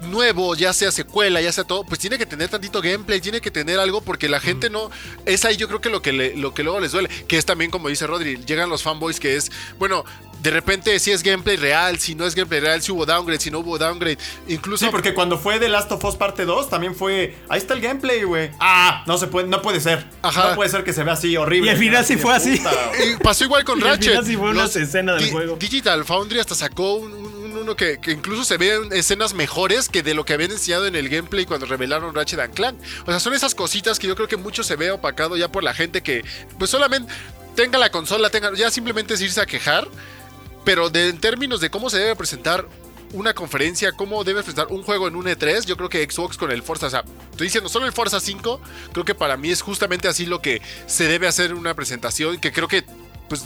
nuevo, ya sea secuela, ya sea todo, pues tiene que tener tantito gameplay, tiene que tener algo porque la gente no es ahí yo creo que lo que le- lo que luego les duele, que es también como dice Rodri, llegan los fanboys que es, bueno, de repente si es gameplay real, si no es gameplay real, si hubo downgrade, si no hubo downgrade, incluso Sí, porque cuando fue The Last of Us parte 2 también fue, ahí está el gameplay, güey. Ah, no se puede, no puede ser. Ajá. No puede ser que se vea así horrible. Y al final sí fue así. puta, güey. Y pasó igual con Y al Ratchet. final sí fue unas Los escenas del Di- juego. Digital Foundry hasta sacó un, un- uno que, que incluso se ven escenas mejores que de lo que habían enseñado en el gameplay cuando revelaron Ratchet and Clank. O sea, son esas cositas que yo creo que mucho se ve opacado ya por la gente que pues solamente tenga la consola, tenga ya simplemente es irse a quejar, pero en términos de cómo se debe presentar una conferencia, cómo debe presentar un juego en un E3, yo creo que Xbox con el Forza, o sea, estoy diciendo solo el Forza 5, creo que para mí es justamente así lo que se debe hacer una presentación, que creo que pues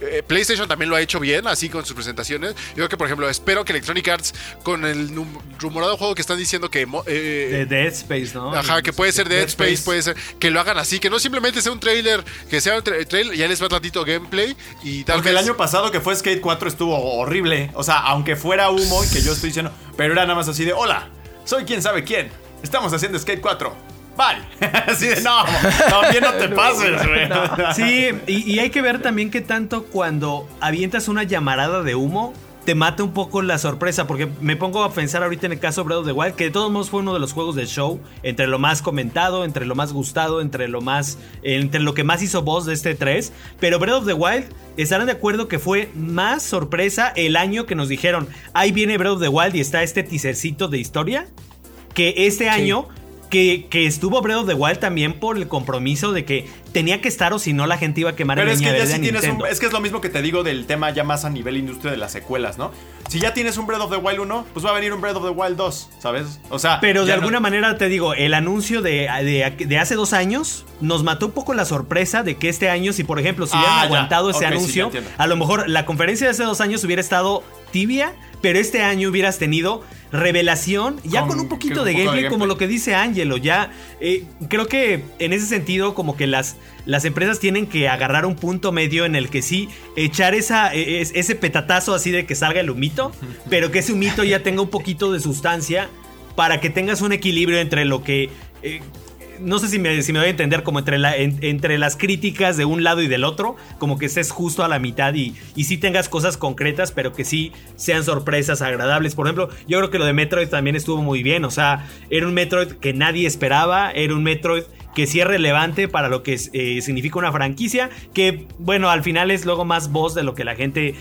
eh, PlayStation también lo ha hecho bien, así con sus presentaciones. Yo creo que, por ejemplo, espero que Electronic Arts, con el rumorado juego que están diciendo que. eh, De Dead Space, ¿no? Ajá, que puede ser Dead, Dead Space, Space. puede ser que lo hagan así, que no simplemente sea un trailer, que sea un tra- trailer, ya les va tantito gameplay y tal Porque el año pasado que fue Skate 4 estuvo horrible. O sea, aunque fuera humo y que yo estoy diciendo, pero era nada más así de, hola, soy quién sabe quién. Estamos haciendo Skate 4. Bye. así de, no, también no te pases, güey. Sí, y, y hay que ver también que tanto cuando avientas una llamarada de humo, te mata un poco la sorpresa, porque me pongo a pensar ahorita en el caso de Breath of the Wild, que de todos modos fue uno de los juegos del show, entre lo más comentado, entre lo más gustado, entre lo más, entre lo que más hizo voz de este 3, pero Breath of the Wild, estarán de acuerdo que fue más sorpresa el año que nos dijeron, ahí viene Breath of the Wild y está este teasercito de historia, que este año que, que estuvo Breath of the Wild también por el compromiso de que tenía que estar o si no la gente iba a quemar Pero el es que ya sí tienes un. Es que es lo mismo que te digo del tema ya más a nivel industria de las secuelas, ¿no? Si ya tienes un Breath of the Wild 1, pues va a venir un Breath of the Wild 2, ¿sabes? O sea. Pero de no- alguna manera te digo, el anuncio de, de- de hace dos años nos mató un poco la sorpresa de que este año, si por ejemplo, si hubieran Ah, aguantado ese anuncio, a lo mejor la conferencia de hace dos años hubiera estado tibia, pero este año hubieras tenido revelación, ya con, Con- un poquito un de gameplay, como lo que dice Angelo. Ya eh, creo que en ese sentido, como que las, las empresas tienen que agarrar un punto medio en el que sí echar esa, e- es- ese petatazo así de que salga el humito, pero que ese humito ya tenga un poquito de sustancia para que tengas un equilibrio entre lo que. eh, no sé si me, si me doy a entender, como entre, la, en- entre las críticas de un lado y del otro, como que estés justo a la mitad y, y sí tengas cosas concretas, pero que sí sean sorpresas agradables. Por ejemplo, yo creo que lo de Metroid también estuvo muy bien, o sea, era un Metroid que nadie esperaba, era un Metroid que sí es relevante para lo que eh, significa una franquicia, que bueno, al final es luego más voz de lo que la gente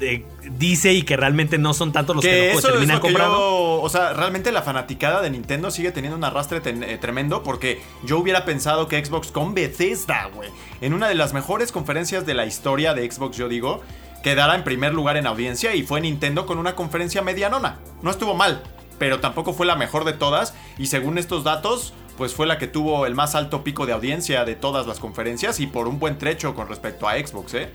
eh, dice y que realmente no son tanto los que, Que terminan lo comprando. yo, o sea, realmente la fanaticada de Nintendo sigue teniendo un arrastre ten- eh, tremendo porque yo hubiera pensado que Xbox con Bethesda, güey, en una de las mejores conferencias de la historia de Xbox, yo digo, quedara en primer lugar en audiencia y fue Nintendo con una conferencia medianona. No estuvo mal, pero tampoco fue la mejor de todas y según estos datos, pues fue la que tuvo el más alto pico de audiencia de todas las conferencias y por un buen trecho con respecto a Xbox, ¿eh?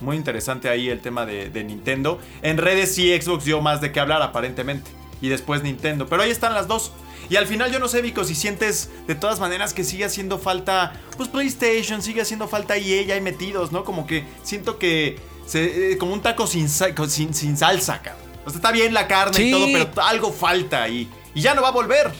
Muy interesante ahí el tema de, de Nintendo. En redes sí Xbox dio más de qué hablar aparentemente. Y después Nintendo. Pero ahí están las dos. Y al final yo no sé, Vico, si sientes de todas maneras que sigue haciendo falta, pues PlayStation, sigue haciendo falta EA ya ahí metidos, ¿no? Como que siento que, se, eh, como un taco sin, sin, sin salsa, cabrón. O sea, está bien la carne y todo, pero algo falta ahí. Y ya no va a volver.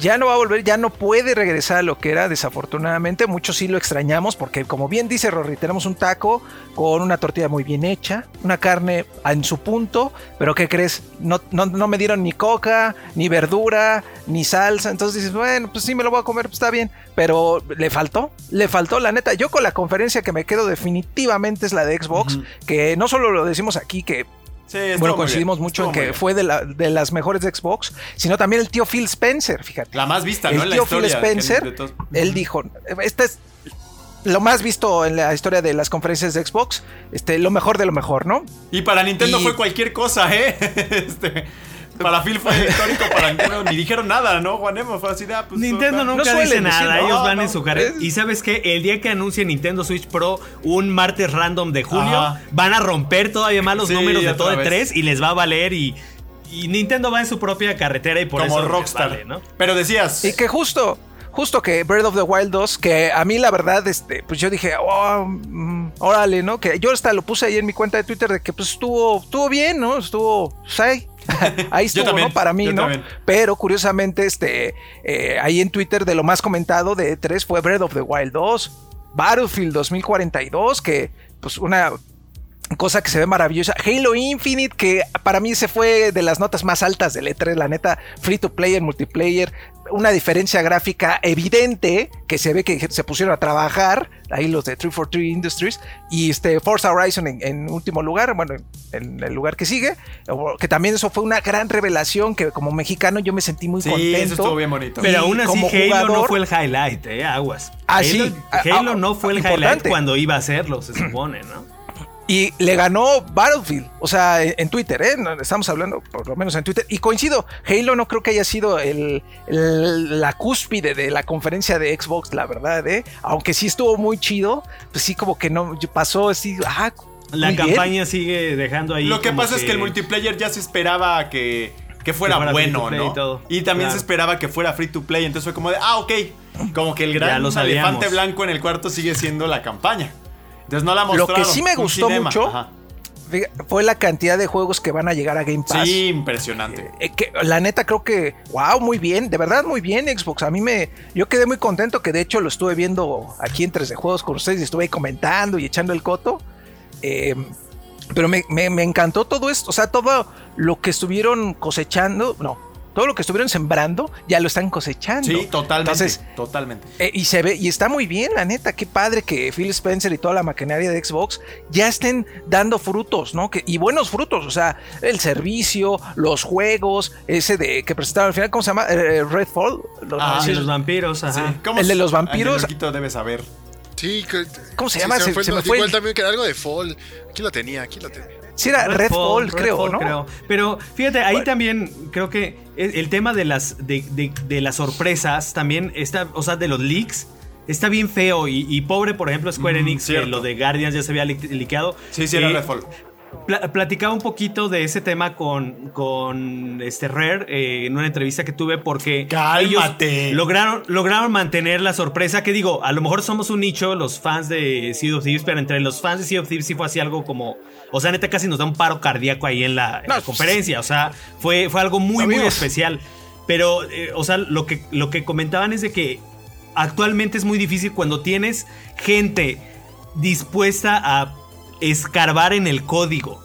Ya no va a volver, ya no puede regresar a lo que era, desafortunadamente. Muchos sí lo extrañamos porque, como bien dice Rory, tenemos un taco con una tortilla muy bien hecha, una carne en su punto, pero ¿qué crees? No, no, no me dieron ni coca, ni verdura, ni salsa. Entonces dices, bueno, pues sí me lo voy a comer, pues está bien. Pero le faltó, le faltó, la neta. Yo con la conferencia que me quedo definitivamente es la de Xbox, que no solo lo decimos aquí, que Sí, bueno, coincidimos bien, mucho en que fue de, la- de las mejores de Xbox, sino también el tío Phil Spencer, fíjate. La más vista, el ¿no? En la tío. Phil Spencer, todos- él dijo, este es lo más visto en la historia de las conferencias de Xbox, este, lo mejor de lo mejor, ¿no? Y para Nintendo Y- fue cualquier cosa, ¿eh? Este, para Phil fue histórico, para Nintendo ni dijeron nada, ¿no? Juanemo fue así de, ah, pues, Nintendo no, nunca suelen dice decir, nada, no, ellos van no, en su carrera. es- Y sabes qué, el día que anuncie Nintendo Switch Pro un martes random de julio, Ajá. van a romper todavía más los Sí, números de todo de. 3 y les va a valer y, y Nintendo va en su propia carretera y por como eso Rockstar. vale, ¿no? Pero decías. Y que justo, justo que Breath of the Wild 2, que a mí la verdad, este, pues yo dije, oh, mm, órale, ¿no? Que yo hasta lo puse ahí en mi cuenta de Twitter de que pues estuvo, estuvo bien, ¿no? Estuvo, pues ahí, ahí estuvo, también, ¿no? Para mí, ¿no? también. Pero curiosamente, este, eh, ahí en Twitter de lo más comentado de E3 fue Breath of the Wild 2, Battlefield 2042, que pues una cosa que se ve maravillosa. Halo Infinite, que para mí se fue de las notas más altas del E3, la neta, free to play en multiplayer, una diferencia gráfica evidente que se ve que se pusieron a trabajar, ahí los de 343 Industries, y este Forza Horizon en, en último lugar, bueno, en el lugar que sigue, que también eso fue una gran revelación que como mexicano yo me sentí muy sí, contento. eso estuvo bien bonito. Pero aún así como Halo no fue el highlight, ¿eh? Aguas. Ah, Halo. Ah, Halo ah, no fue el importante. highlight cuando iba a serlo, se supone, ¿no? Y le ganó Battlefield, o sea, en, Twitter, ¿eh? Estamos hablando por lo menos en Twitter. Y coincido, Halo no creo que haya sido el, el- la cúspide de la conferencia de Xbox, la verdad, ¿eh? Aunque sí estuvo muy chido, pues sí como que no pasó así, ah, La muy bien. campaña sigue dejando ahí. Lo que pasa es que el multiplayer ya se esperaba que, que fuera, Que fuera free bueno, to play ¿no? y todo. también Claro. se esperaba que fuera free to play. Entonces fue como de, ah, ok. Como que el gran elefante blanco en el cuarto sigue siendo la campaña. Entonces no la Lo mostraron. que sí me gustó mucho ajá. Fue la cantidad de juegos que van a llegar a Game Pass. Sí, impresionante. Eh, que la neta creo que, wow, muy bien, de verdad muy bien Xbox. A mí me, yo quedé muy contento que de hecho lo estuve viendo aquí en 3 de Juegos con ustedes y estuve ahí comentando y echando el coto. Eh, pero me, me- me encantó todo esto, o sea, todo lo que estuvieron cosechando, no, todo lo que estuvieron sembrando ya lo están cosechando. Sí, totalmente. Entonces, totalmente. eh, y se ve, y está muy bien, la neta, qué padre que Phil Spencer y toda la maquinaria de Xbox ya estén dando frutos, ¿no? Que, y buenos frutos, o sea, el servicio, los juegos, ese de que presentaron al final, ¿cómo se llama? Eh, eh, Redfall. Los- Ah, sí, los vampiros, ajá. Sí. ¿Cómo El de se- los vampiros- debe saber. Sí, que- ¿Cómo se sí, llama? me Se- fue, se me fue igual también que era algo de Fall. Aquí lo tenía, aquí lo tenía. Sí, era Redfall, creo, ¿no? Pero fíjate, ahí Bueno. también creo que el tema de las, de, de- de las sorpresas también está, o sea, de los leaks. Está bien feo y, y pobre, por ejemplo, Square Mm, Enix, que lo de Guardians ya se había li- liqueado. Sí, sí, era Eh, Redfall. Pla- platicaba un poquito de ese tema con, con este Rare eh, en una entrevista que tuve porque Cálmate. ellos lograron, lograron mantener la sorpresa que digo, a lo mejor somos un nicho los fans de Sea of Thieves, pero entre los fans de Sea of Thieves sí fue así algo como, o sea, neta casi nos da un paro cardíaco ahí en la, en No, la conferencia, o sea, fue, fue algo muy, muy especial. Pero, eh, o sea, lo que, lo que comentaban es de que actualmente es muy difícil cuando tienes gente dispuesta a escarbar en el código.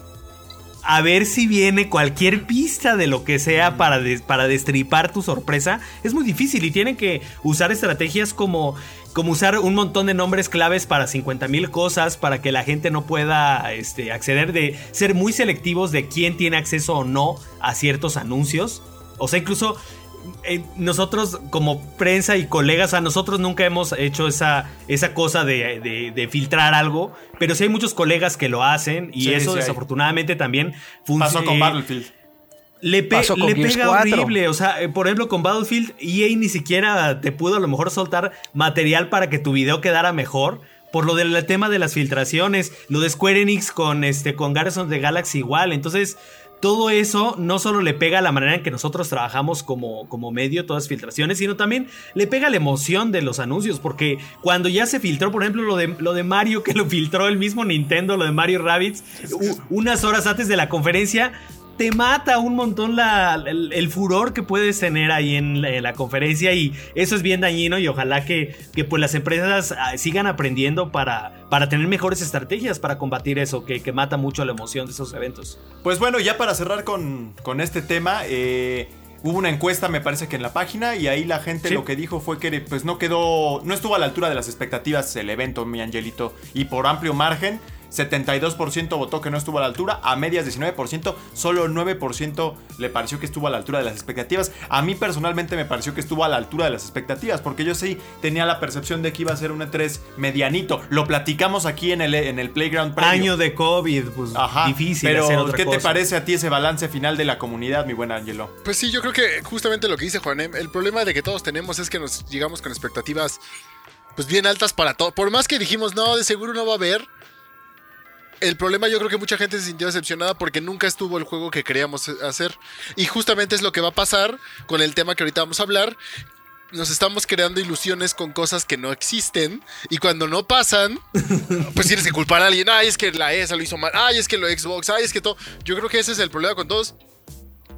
A ver si viene cualquier pista de lo que sea para, para destripar tu sorpresa. Es muy difícil y tienen que usar estrategias como, como usar un montón de nombres claves para 50 mil cosas para que la gente no pueda este, acceder, de ser muy selectivos de quién tiene acceso o no a ciertos anuncios. O sea, incluso eh, nosotros como prensa y colegas, a nosotros nunca hemos hecho esa, esa cosa de, de- de filtrar algo, pero sí hay muchos colegas que lo hacen y Sí, eso sí hay. desafortunadamente también Pasó con funciona. Battlefield. Le, pe- le pega 4. horrible. O sea, eh, por ejemplo, con Battlefield, EA ni siquiera te pudo a lo mejor soltar material para que tu video quedara mejor. Por lo del tema de las filtraciones. Lo de Square Enix con, este, con Guardians of the Galaxy igual. Entonces, todo eso no solo le pega a la manera en que nosotros trabajamos como, como medio, todas las filtraciones, sino también le pega la emoción de los anuncios. Porque cuando ya se filtró, por ejemplo, lo de, lo de Mario, que lo filtró el mismo Nintendo, lo de Mario Rabbids, u- unas horas antes de la conferencia, te mata un montón la- el, el furor que puedes tener ahí en la, en la conferencia y eso es bien dañino y ojalá que, que, pues las empresas ah, sigan aprendiendo para, para tener mejores estrategias para combatir eso que, que mata mucho la emoción de esos eventos. Pues bueno, ya para cerrar con, con este tema, eh, hubo una encuesta, me parece que en la página, y ahí la gente Sí. lo que dijo fue que pues no quedó, no estuvo a la altura de las expectativas el evento, mi angelito, y por amplio margen. 72% votó que no estuvo a la altura, a medias 19%, solo 9% le pareció que estuvo a la altura de las expectativas. A mí personalmente me pareció que estuvo a la altura de las expectativas, porque yo sí tenía la percepción de que iba a ser un E3 medianito. Lo platicamos aquí en el, en el Playground. Año de COVID, pues Ajá, difícil pero hacer otra ¿qué te parece a ti ese balance final de la comunidad, mi buen Angelo? Pues sí, yo creo que justamente lo que dice Juanem, el problema de que todos tenemos es que nos llegamos con expectativas pues bien altas para todo. Por más que dijimos, no, de seguro no va a haber. El problema yo creo que mucha gente se sintió decepcionada porque nunca estuvo el juego que queríamos hacer. Y justamente es lo que va a pasar con el tema que ahorita vamos a hablar. Nos estamos creando ilusiones con cosas que no existen. Y cuando no pasan, pues tienes que culpar a alguien. Ay, es que la ESA lo hizo mal. Ay, es que lo Xbox. Ay, es que todo. Yo creo que ese es el problema con todos.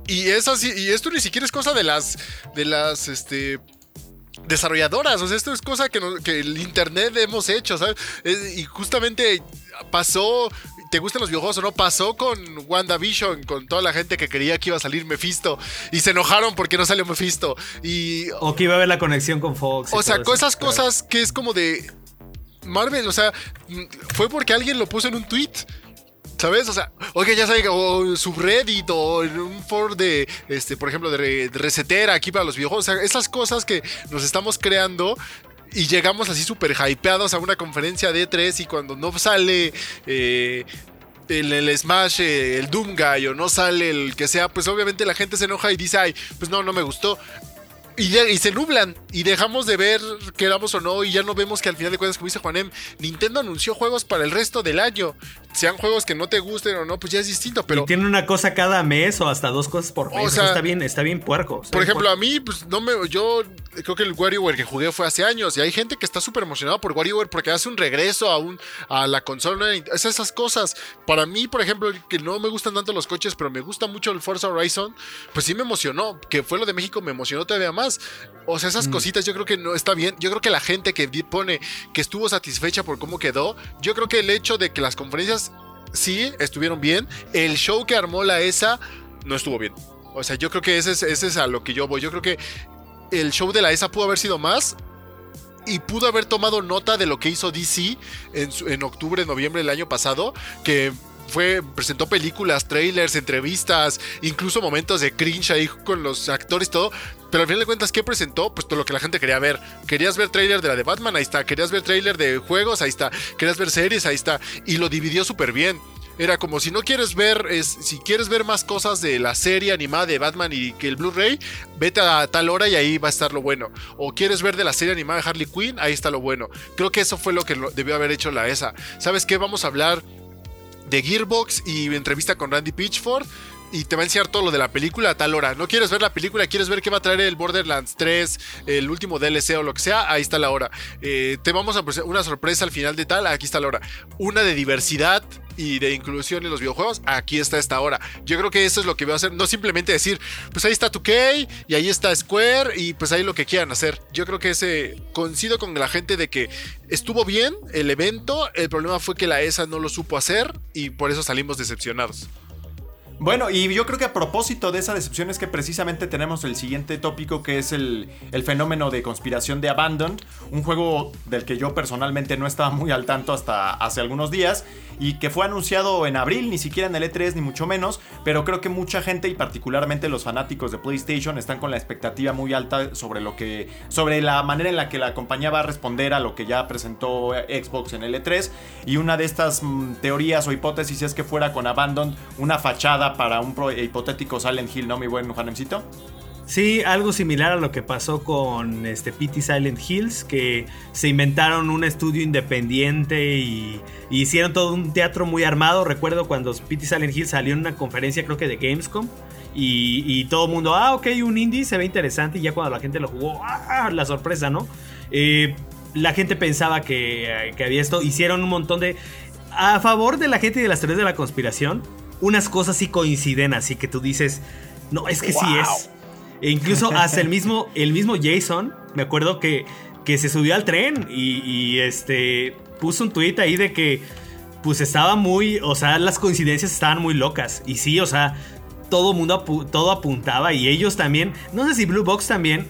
Y es así, y esto ni siquiera es cosa de las, de las, este, desarrolladoras. O sea, esto es cosa que, no- que el internet hemos hecho, ¿sabes? Es- y justamente pasó, te gustan los videojuegos o no, pasó con WandaVision, con toda la gente que creía que iba a salir Mephisto. Y se enojaron porque no salió Mephisto. Y, O que iba a haber la conexión con Fox. o sea, esas cosas que es como de Marvel, o sea, fue porque alguien lo puso en un tweet. ¿Sabes? O sea, oye, ya saben, o subreddit o un foro de, este, por ejemplo, de, re- aquí para los videojuegos. O sea, esas cosas que nos estamos creando y llegamos así súper hypeados a una conferencia de E3 y cuando no sale, eh, el, el Smash, eh, el Doom Guy o no sale el que sea, pues obviamente la gente se enoja y dice, ay, pues no, no me gustó. Y, ya- y se nublan y dejamos de ver queramos o no y ya no vemos que al final de cuentas como dice Juanem Nintendo anunció juegos para el resto del año sean juegos que no te gusten o no pues ya es distinto pero y tiene una cosa cada mes o hasta dos cosas por mes. O O sea, sea, está bien, está bien puerco. está Por bien ejemplo, a mí, pues no me. Yo creo que el WarioWare que jugué fue hace años. Y hay gente que está súper emocionada por WarioWare porque hace un regreso a, un, a la consola. Es esas cosas. Para mí, por ejemplo, que no me gustan tanto los coches, pero me gusta mucho el Forza Horizon, pues sí me emocionó. Que fue lo de México, me emocionó todavía más. O sea, esas cositas yo creo que no está bien. Yo creo que la gente que pone que estuvo satisfecha por cómo quedó, yo creo que el hecho de que las conferencias sí estuvieron bien, el show que armó la ESA no estuvo bien. O sea, yo creo que ese es, ese es a lo que yo voy. Yo creo que el show de la ESA pudo haber sido más y pudo haber tomado nota de lo que hizo DC en, su- en octubre, noviembre del año pasado, que fue presentó películas, trailers, entrevistas, incluso momentos de cringe ahí con los actores y todo. Pero al final de cuentas, ¿qué presentó? Pues todo lo que la gente quería ver. Querías ver trailer de la de Batman, ahí está. Querías ver trailer de juegos, ahí está. Querías ver series, ahí está. Y lo dividió súper bien. Era como si no quieres ver, es, si quieres ver más cosas de la serie animada de Batman y que el Blu-ray, vete a tal hora y ahí va a estar lo bueno. O quieres ver de la serie animada de Harley Quinn, ahí está lo bueno. Creo que eso fue lo que debió haber hecho la ESA. ¿Sabes qué? Vamos a hablar de Gearbox y entrevista con Randy Pitchford. Y te va a enseñar todo lo de la película a tal hora. No quieres ver la película, quieres ver qué va a traer el Borderlands 3, el último DLC o lo que sea, ahí está la hora. Eh, te vamos a una sorpresa al final de tal, aquí está la hora. Una de diversidad y de inclusión en los videojuegos, aquí está esta hora. Yo creo que eso es lo que voy a hacer, no simplemente decir, pues ahí está 2K y ahí está Square y pues ahí lo que quieran hacer. Yo creo que ese coincido con la gente de que estuvo bien el evento, el problema fue que la ESA no lo supo hacer y por eso salimos decepcionados. Bueno, y yo creo que a propósito de esa decepción es que precisamente tenemos el siguiente tópico que es el, el fenómeno de conspiración de Abandoned, un juego del que yo personalmente no estaba muy al tanto hasta hace algunos días y que fue anunciado en abril, ni siquiera en el E3 ni mucho menos, pero creo que mucha gente y particularmente los fanáticos de PlayStation están con la expectativa muy alta sobre lo que sobre la manera en la que la compañía va a responder a lo que ya presentó Xbox en el E3 y una de estas mm, teorías o hipótesis es que fuera con Abandon una fachada para un hipotético Silent Hill, ¿no, mi buen Juanemcito? Sí, algo similar a lo que pasó con este Silent Hills, que se inventaron un estudio independiente y, y hicieron todo un teatro muy armado. Recuerdo cuando PT Silent Hills salió en una conferencia, creo que de Gamescom, y, y todo el mundo, ah, ok, un indie se ve interesante, y ya cuando la gente lo jugó, ah, la sorpresa, ¿no? Eh, la gente pensaba que, que había esto, hicieron un montón de... A favor de la gente y de las teorías de la conspiración, unas cosas sí coinciden, así que tú dices, no, es que sí es. E incluso hasta el mismo, el mismo Jason, me acuerdo que, que se subió al tren y, y, este puso un tweet ahí de que pues estaba muy, o sea, las coincidencias estaban muy locas. Y sí, o sea, todo mundo apu- todo apuntaba y ellos también, no sé si Blue Box también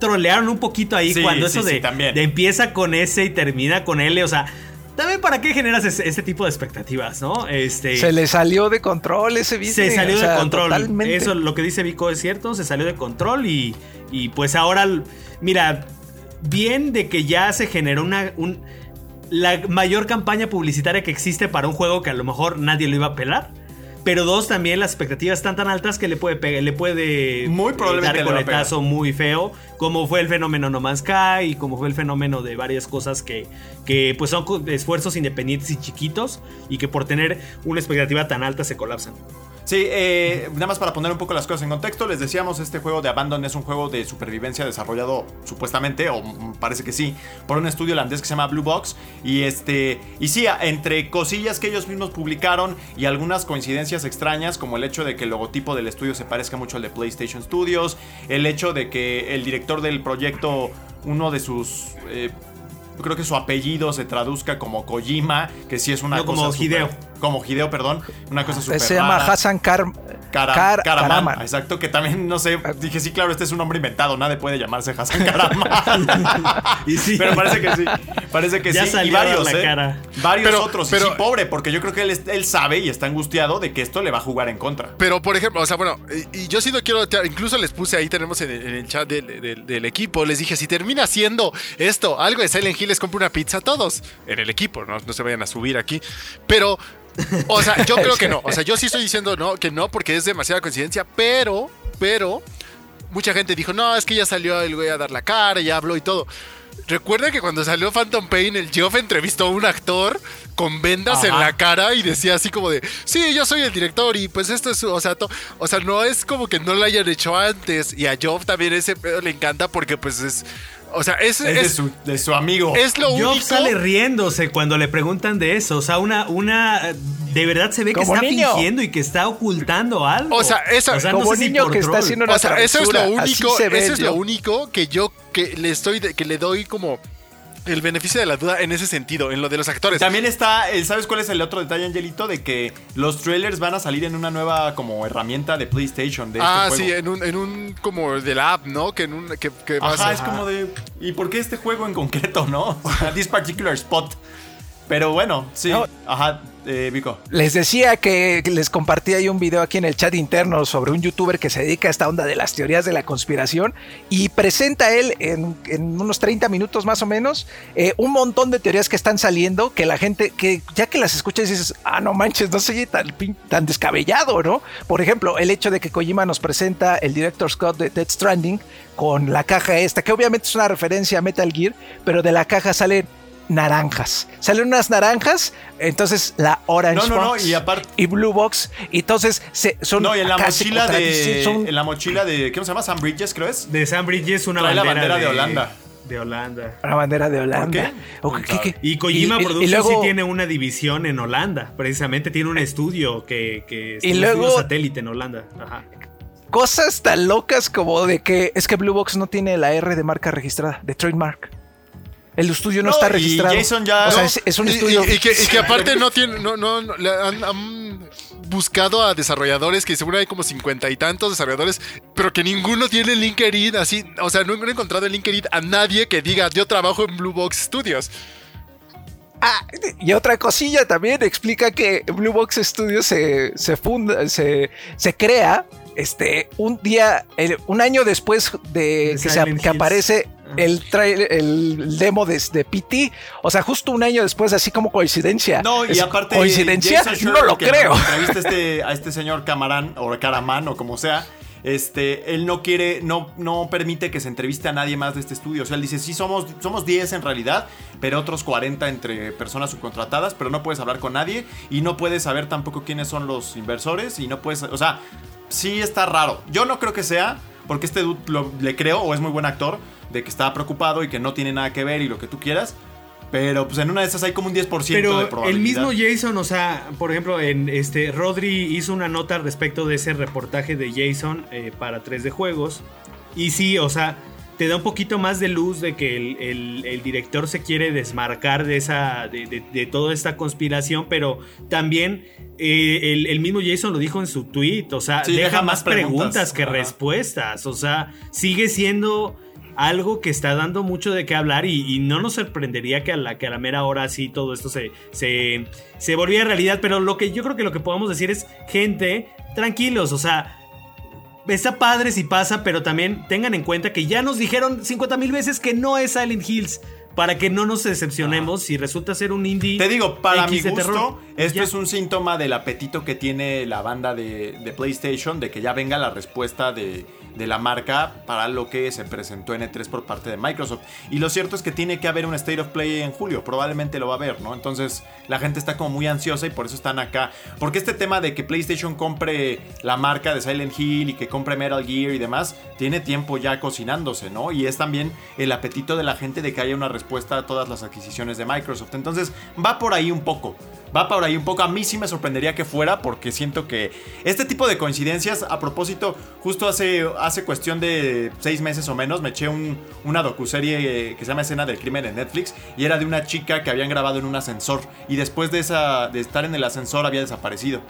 trolearon un poquito ahí Sí, cuando sí, eso sí, de, también. de empieza con S y termina con L, o sea, también para qué generas ese, ese tipo de expectativas, ¿no? Este Se le salió de control ese se business. salió o sea, de control. totalmente. Eso lo que dice Vico es cierto, se salió de control y, y pues ahora, mira, bien de que ya se generó una, un- la mayor campaña publicitaria que existe para un juego que a lo mejor nadie lo iba a pelar. Pero dos, también las expectativas están tan altas que le puede pegar, le puede Muy eh, probablemente dar coletazo muy feo, como fue el fenómeno No Man's Sky y como fue el fenómeno de varias cosas que, que pues son esfuerzos independientes y chiquitos y que por tener una expectativa tan alta se colapsan. Sí, eh, nada más para poner un poco las cosas en contexto, les decíamos, este juego de Abandon es un juego de supervivencia desarrollado supuestamente, o parece que sí, por un estudio holandés que se llama Blue Box. Y este, y sí, entre cosillas que ellos mismos publicaron y algunas coincidencias extrañas, como el hecho de que el logotipo del estudio se parezca mucho al de PlayStation Studios, el hecho de que el director del proyecto, uno de sus... eh, creo que su apellido se traduzca como Kojima, que sí es una No, cosa como Hideo. Como Hideo, perdón. Una cosa súper se llama rara. Hassan Kar Cara- Kar- Karaman, Karaman. exacto, que también, no sé, dije, sí, claro, este es un nombre inventado, nadie puede llamarse Hassan Karaman. Y sí. Pero parece que sí, parece que Ya sí. salió y varios, la ¿eh? cara. Varios Pero- otros, y pero- sí, pobre, porque yo creo que él, sabe y está angustiado de que esto le va a jugar en contra. Pero, por ejemplo, o sea, bueno, y, y yo sí lo quiero, incluso les puse ahí, tenemos en el, en el chat del, del- del equipo, les dije, si termina siendo esto, algo de Silent Hill, les compro una pizza a todos, en el equipo, no, no se vayan a subir aquí. Pero O sea, yo creo que no. O sea, yo sí estoy diciendo no, que no, porque es demasiada coincidencia, pero, pero, mucha gente dijo, no, es que ya salió el güey a dar la cara, ya habló y todo. Recuerda que cuando salió Phantom Pain, el Geoff entrevistó a un actor con vendas en la cara y decía así como de, sí, yo soy el director y pues esto es, o sea, to- o sea, no es como que no lo hayan hecho antes y a Geoff también ese pedo le encanta porque pues es, o sea, es, Es, de, su, de su amigo. es lo Job único. sale riéndose cuando le preguntan de eso. O sea, una, una. De verdad se ve que está niño. fingiendo y que está ocultando algo. O sea, esa- como sé niño que está haciendo una O sea, eso es lo único, eso es lo único que yo que le estoy de- que le doy como el beneficio de la duda en ese sentido, en lo de los actores. También está, el- ¿sabes cuál es el otro detalle, Angelito? De que los trailers van a salir en una nueva como herramienta de PlayStation. De ah, este sí, en un, en un como de la app, ¿no? Que en un que, que vas Ajá, a- es como de. ¿Y por qué este juego en concreto, no? O sea, this particular spot. Pero bueno, sí. No. Ajá, eh, Vico. Les decía que les compartí ahí un video aquí en el chat interno sobre un youtuber que se dedica a esta onda de las teorías de la conspiración y presenta él en, en unos 30 minutos más o menos eh, un montón de teorías que están saliendo que la gente, que ya que las escuchas dices, ah, no manches, no se oye tan, tan descabellado, ¿no? Por ejemplo, el hecho de que Kojima nos presenta el director Scott de Dead Stranding con la caja esta, que obviamente es una referencia a Metal Gear, pero de la caja salen naranjas. Salen unas naranjas, entonces la Orange No, no, no, Box y aparte- y Blue Box, y entonces se, son No, y en la mochila de. son- En la mochila de. ¿Cómo se llama? Sam Bridges, creo es. De Sam Bridges una Trae la bandera, bandera de Holanda. De Holanda. la bandera de Holanda. qué? O qué- qué- qué- Y Kojima y- y- y Productions luego- sí tiene una división en Holanda. Precisamente tiene un estudio que, que Y luego- satélite en Holanda. Ajá. cosas tan locas como de que es que Blue Box no tiene la R de marca registrada, de trademark. El estudio no, No, está y registrado. Jason ya- O sea, No, es, es un Y- estudio. Y, y que, y que aparte no tiene, no, no, no, le han, han buscado a desarrolladores que seguro hay como cincuenta y tantos desarrolladores, pero que ninguno tiene LinkedIn así, o sea, no he encontrado en LinkedIn a nadie que diga yo trabajo en Blue Box Studios. Ah, y otra cosilla también explica que Blue Box Studios se, se funda, se, se crea este, un día, el- un año después de De que, se- aparece Ah. el, trail- el demo de, de PT. O sea, justo un año después, así como coincidencia. No, y Es aparte. ¿Coincidencia? Jason No lo creo. entrevista a este, a este señor Camarán o Caramán o como sea. Este, él no quiere, no, no permite que se entreviste a nadie más de este estudio. O sea, él dice, sí, somos, somos 10 en realidad, pero otros 40 entre personas subcontratadas, pero no puedes hablar con nadie y no puedes saber tampoco quiénes son los inversores y no puedes, o sea, sí está raro. Yo no creo que sea, porque este dude lo- le creo, o es muy buen actor, de que está preocupado y que no tiene nada que ver y lo que tú quieras. Pero pues en una de esas hay como un 10% de Pero probabilidad. el mismo Jason, o sea, por ejemplo, en este Rodri hizo una nota al respecto de ese reportaje de Jason eh, para 3D Juegos. Y sí, o sea, te da un poquito más de luz de que el, el- el director se quiere desmarcar de esa. de, de- de toda esta conspiración. Pero también eh, el, el mismo Jason lo dijo en su tweet. O sea, Sí, deja, deja más preguntas. preguntas que Ajá. respuestas. O sea, sigue siendo algo que está dando mucho de qué hablar y, y no nos sorprendería que a la, que a la mera hora sí todo esto se, se, se volviera realidad. Pero lo que yo creo que lo que podemos decir es, gente, tranquilos, o sea, está padre si pasa, pero también tengan en cuenta que ya nos dijeron 50 mil veces que no es Silent Hills. Para que no nos decepcionemos si resulta ser un indie. Te digo, para X mi gusto, terror. esto Ya. es un síntoma del apetito que tiene la banda de, de PlayStation de que ya venga la respuesta de, de la marca para lo que se presentó en E3 por parte de Microsoft. Y lo cierto es que tiene que haber un State of Play en julio, probablemente lo va a haber, ¿no? Entonces la gente está como muy ansiosa y por eso están acá. Porque este tema de que PlayStation compre la marca de Silent Hill y que compre Metal Gear y demás, tiene tiempo ya cocinándose, ¿no? Y es también el apetito de la gente de que haya una respuesta a todas las adquisiciones de Microsoft. Entonces va por ahí un poco. Va por ahí un poco. A mí sí me sorprendería que fuera porque siento que este tipo de coincidencias, a propósito, justo hace, hace cuestión de seis meses o menos, me eché un- una docuserie que se llama Escena del Crimen en Netflix y era de una chica que habían grabado en un ascensor y después de, esa, de estar en el ascensor había desaparecido.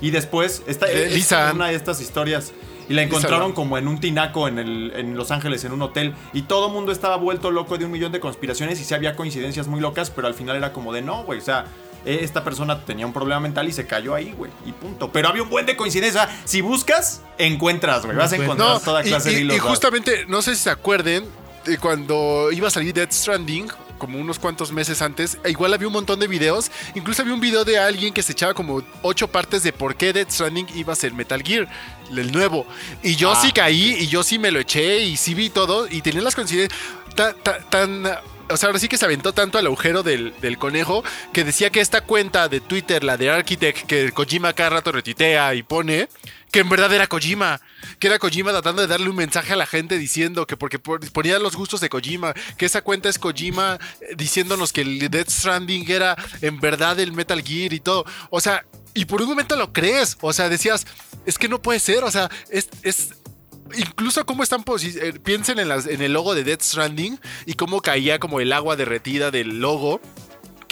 Y después, esta, es Lisa una de estas historias. Y la encontraron como en un tinaco en, el- en Los Ángeles, en un hotel. Y todo el mundo estaba vuelto loco de un millón de conspiraciones y sí había coincidencias muy locas, pero al final era como de no, güey. O sea, eh, esta persona tenía un problema mental y se cayó ahí, güey. Y punto. Pero había un buen de coincidencia. Si buscas, encuentras, güey. Vas a encontrar No, toda y, clase y- de hilos. y justamente, no sé si se acuerden, de cuando iba a salir Death Stranding, como unos cuantos meses antes, e igual había un montón de videos. Incluso había un video de alguien que se echaba como ocho partes de por qué Death Stranding iba a ser Metal Gear, el nuevo. Y yo sí caí, y yo sí me lo eché, y sí vi todo, y tenía las coincidencias tan, tan, tan o sea, ahora sí que se aventó tanto al agujero del, del, conejo que decía que esta cuenta de Twitter, la de Architect, que Kojima cada rato y pone, que en verdad era Kojima. Que era Kojima tratando de darle un mensaje a la gente diciendo que porque ponía los gustos de Kojima, que esa cuenta es Kojima eh, diciéndonos que el Death Stranding era en verdad el Metal Gear y todo. O sea, y por un momento lo crees. O sea, decías, es que no puede ser. O sea, es, es incluso cómo están eh, piensen en, en, el logo de Death Stranding y cómo caía como el agua derretida del logo.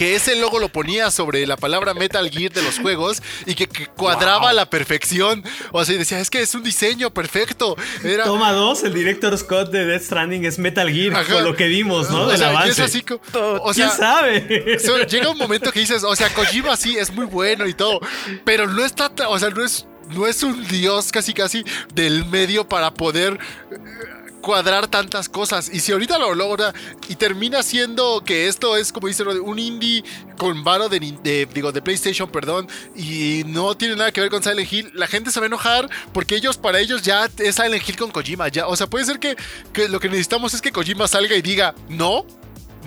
Que ese logo lo ponía sobre la palabra Metal Gear de los juegos y que, cuadraba a la perfección. O sea, decía, es que es un diseño perfecto. Toma dos, el director Scott de Death Stranding es Metal Gear, con lo que vimos, ¿no? Del avance. Así, o sea, ¿Quién sabe? llega un momento que dices, o sea, Kojima sí es muy bueno y todo, pero no está, o sea, no es no es un dios casi casi del medio para poder eh, cuadrar tantas cosas. Y si ahorita lo logra y termina siendo que esto es, como dice un indie con varo de, digo, de PlayStation, perdón, y no tiene nada que ver con Silent Hill, la gente se va a enojar porque ellos, para ellos ya es Silent Hill con Kojima. Ya, o sea, puede ser que, que lo que necesitamos es que Kojima salga y diga, no,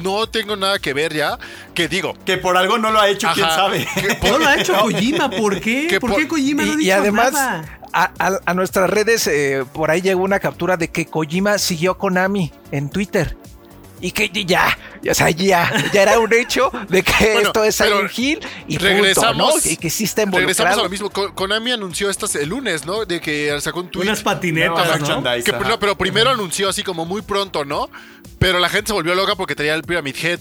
no tengo nada que ver ya. Que digo. Que por algo no lo ha hecho, quién sabe. no lo ha hecho Kojima, ¿por qué? ¿Por, qué Kojima no ha dicho Y además, nada? A, a, nuestras redes, eh, por ahí llegó una captura de que Kojima siguió a Konami en Twitter. Y que ya, o sea, ya, ya era un hecho de que esto es Silent Hill y regresamos, punto, ¿no? Y que sí está involucrado. Regresamos a lo mismo. Konami anunció esto el lunes, ¿no? De que sacó un tweet. Unas patinetas, ¿no? Que, pero primero anunció así como muy pronto, ¿no? Pero la gente se volvió loca porque traía el Pyramid Head.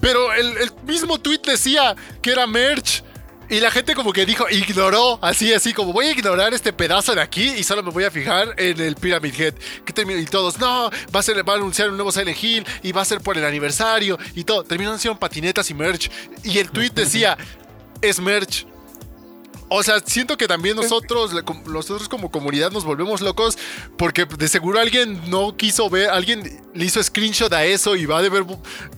Pero el, el mismo tweet decía que era merch. Y la gente como que dijo, ignoró, así, así, como voy a ignorar este pedazo de aquí y solo me voy a fijar en el Pyramid Head. y todos, no, va a, ser, va a anunciar un nuevo Silent Hill y va a ser por el aniversario y todo. Terminaron siendo patinetas y merch. Y el tweet decía, es merch. O sea, siento que también nosotros, nosotros como comunidad nos volvemos locos porque de seguro alguien no quiso ver, alguien le hizo screenshot a eso y va a ver,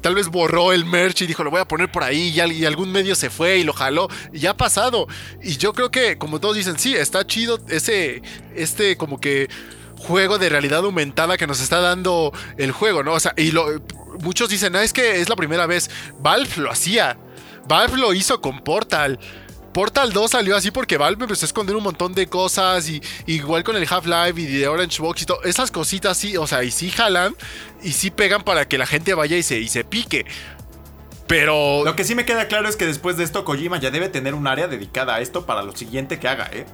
tal vez borró el merch y dijo, lo voy a poner por ahí y, algún medio se fue y lo jaló y ya ha pasado. Y yo creo que, como todos dicen, sí, está chido ese, este como que juego de realidad aumentada que nos está dando el juego, ¿no? O sea, y muchos dicen, no, es que es la primera vez. Valve lo hacía. Valve lo hizo con Portal. Portal 2 salió así porque Valve empezó a esconder un montón de cosas y igual con el Half-Life y de Orange Box y todo, esas cositas sí, o sea, y sí jalan y sí pegan para que la gente vaya y se, pique. Pero... Lo que sí me queda claro es que después de esto Kojima ya debe tener un área dedicada a esto para lo siguiente que haga, ¿eh?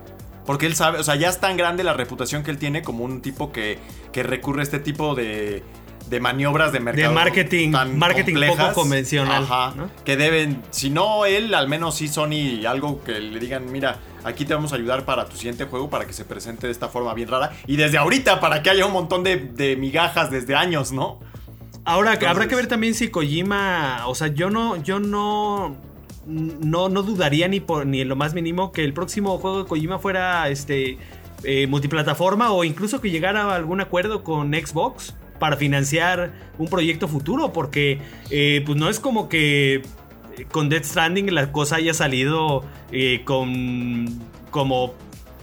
Porque él sabe, o sea, ya es tan grande la reputación que él tiene como un tipo que, que recurre a este tipo de, de maniobras de mercado. De marketing, marketing poco convencional. Que deben, si no él, al menos sí Sony, algo que le digan, mira, aquí te vamos a ayudar para tu siguiente juego, para que se presente de esta forma bien rara. Y desde ahorita, para que haya un montón de, migajas desde años, ¿no? Ahora, habrá que ver también si Kojima, o sea, yo no, yo no, no, no dudaría ni por ni en lo más mínimo que el próximo juego de Kojima fuera este eh, multiplataforma o incluso que llegara a algún acuerdo con Xbox para financiar un proyecto futuro, porque eh, pues no es como que con Death Stranding la cosa haya salido eh, con como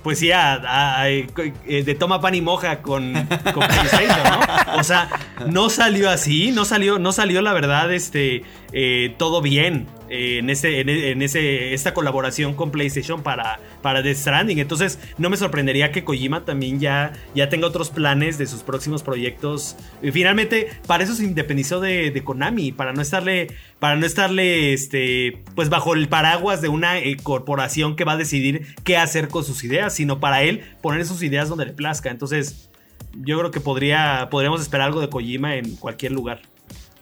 pues sí, eh, de toma pan y moja con, con PlayStation, ¿no? O sea, no salió así, no salió, no salió la verdad, este, todo bien. En, en, ese, esta colaboración con PlayStation para, para Death Stranding. Entonces, no me sorprendería que Kojima también ya, ya tenga otros planes de sus próximos proyectos. Y finalmente, para eso se independizó de, Konami, para no estarle, para no estarle este, pues bajo el paraguas de una eh, corporación que va a decidir qué hacer con sus ideas, sino para él poner sus ideas donde le plazca. Entonces, yo creo que podría, podríamos esperar algo de Kojima en cualquier lugar.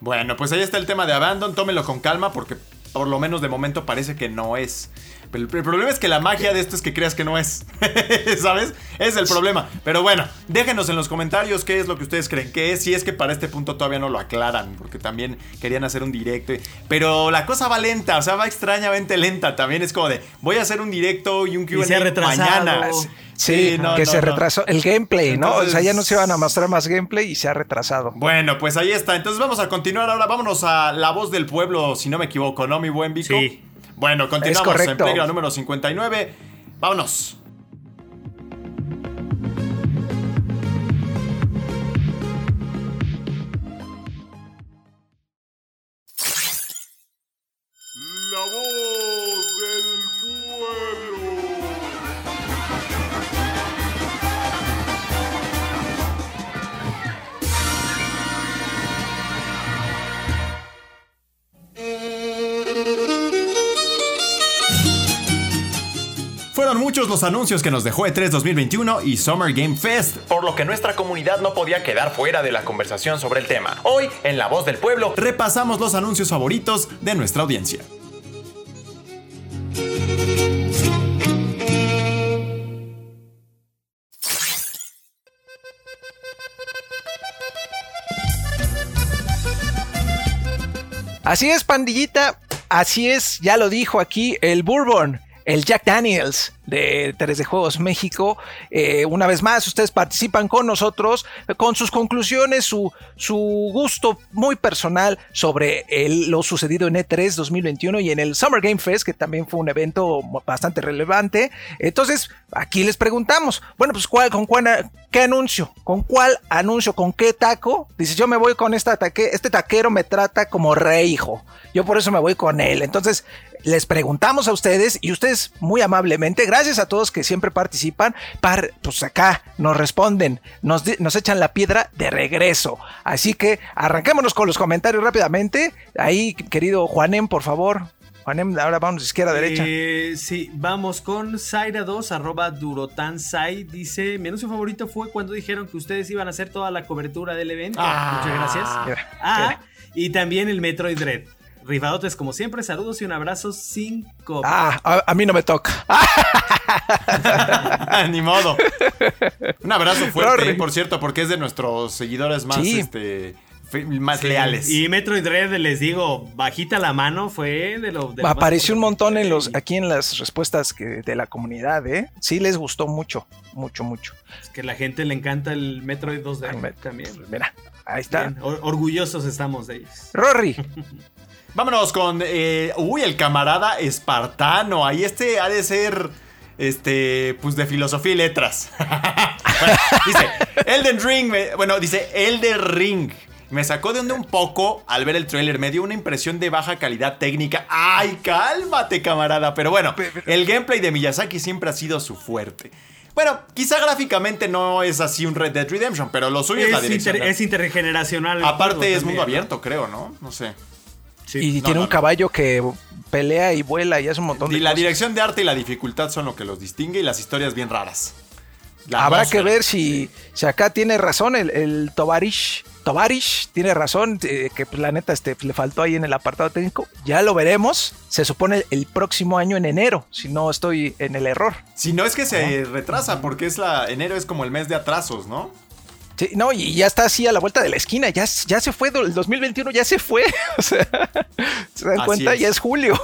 Bueno, pues ahí está el tema de Abandon. Tómelo con calma porque por lo menos de momento parece que no es Pero el, el problema es que la magia de esto es que creas que no es. ¿Sabes? Es el problema. Pero bueno, déjenos en los comentarios qué es lo que ustedes creen que es. Si es que para este punto todavía no lo aclaran. Porque también querían hacer un directo. Pero la cosa va lenta. O sea, va extrañamente lenta. También es como de voy a hacer un directo y un QA mañana. Sí, no, que no, se no. retrasó el gameplay, ¿no? o sea, ya no se iban a mostrar más gameplay y se ha retrasado. Bueno, pues ahí está. Entonces vamos a continuar ahora. Vámonos a La Voz del Pueblo, si no me equivoco, ¿no, mi buen Vico? Sí. Bueno, continuamos en. Playground número 59. Vámonos. Anuncios que nos dejó E3 2021 y Summer Game Fest, por lo que nuestra comunidad no podía quedar fuera de la conversación sobre el tema. Hoy, en La Voz del Pueblo, repasamos los anuncios favoritos de nuestra audiencia. Así es, pandillita. Así es, ya lo dijo aquí el Bourbon, el Jack Daniels de 3 de Juegos México. Eh, una vez más, ustedes participan con nosotros con sus conclusiones, su, su gusto muy personal sobre lo sucedido en E3 2021 y en el Summer Game Fest, que también fue un evento bastante relevante. Entonces, aquí les preguntamos, bueno, pues ¿cuál, con cuál, qué anuncio, con cuál anuncio, con qué taco. Dices, yo me voy con esta taque, este taquero me trata como rey, hijo. Yo por eso me voy con él. Entonces, les preguntamos a ustedes y ustedes muy amablemente, gracias a todos que siempre participan, par, pues acá nos responden, nos, nos echan la piedra de regreso. Así que arranquémonos con los comentarios rápidamente. Ahí, querido Juanem, por favor. Juanem, ahora vamos izquierda a derecha. Eh, sí, vamos con Zaira2, arroba Durotansai. Dice, mi anuncio favorito fue cuando dijeron que ustedes iban a hacer toda la cobertura del evento. Ah. Muchas gracias. Mira, Ah, y también el Metroid Dread. Rifadotes, como siempre, saludos y un abrazo sin copia. Ah, a, a mí no me toca. Ni modo. Un abrazo fuerte, Rory. por cierto, porque es de nuestros seguidores más, Sí. este, más Sí, leales. Y Metroid Dread, les digo, bajita la mano, fue de lo de lo Apareció un montón en los, aquí en las respuestas que, de la comunidad, ¿eh? Sí les gustó mucho, mucho, mucho. Es que la gente le encanta el Metroid 2D Ay, me- también. Mira, ahí está. Bien, or- orgullosos estamos de ellos. Rory, Vámonos con. eh, uy, el camarada espartano. Ahí este ha de ser. Este. Pues de filosofía y letras. Bueno, dice. Elden Ring. me- bueno, dice Elden Ring. Me sacó de onda un poco al ver el tráiler. Me dio una impresión de baja calidad técnica. ¡Ay, cálmate, camarada! Pero bueno, el gameplay de Miyazaki siempre ha sido su fuerte. Bueno, quizá gráficamente no es así un Red Dead Redemption, pero lo suyo es, la Es, dirección. inter- es intergeneracional. Aparte es mundo también, ¿no? abierto, creo, ¿no? No sé. Sí. y no, tiene no, un caballo que pelea y vuela y hace un montón de Y la cosas. dirección de arte y la dificultad son lo que los distingue y las historias bien raras. La Habrá atmósfera. que ver si, si acá tiene razón el, el Tovarish. Tovarish tiene razón, eh, que pues, la neta este, le faltó ahí en el apartado técnico. Ya lo veremos. Se supone el, el próximo año en enero, si no estoy en el error. Si no es que se retrasa, porque es la. Enero es como el mes de atrasos, ¿no? Sí, no, y ya está así a la vuelta de la esquina. Ya, ya se fue, el 2021 ya se fue. O sea, se dan Así cuenta, es. ya es julio.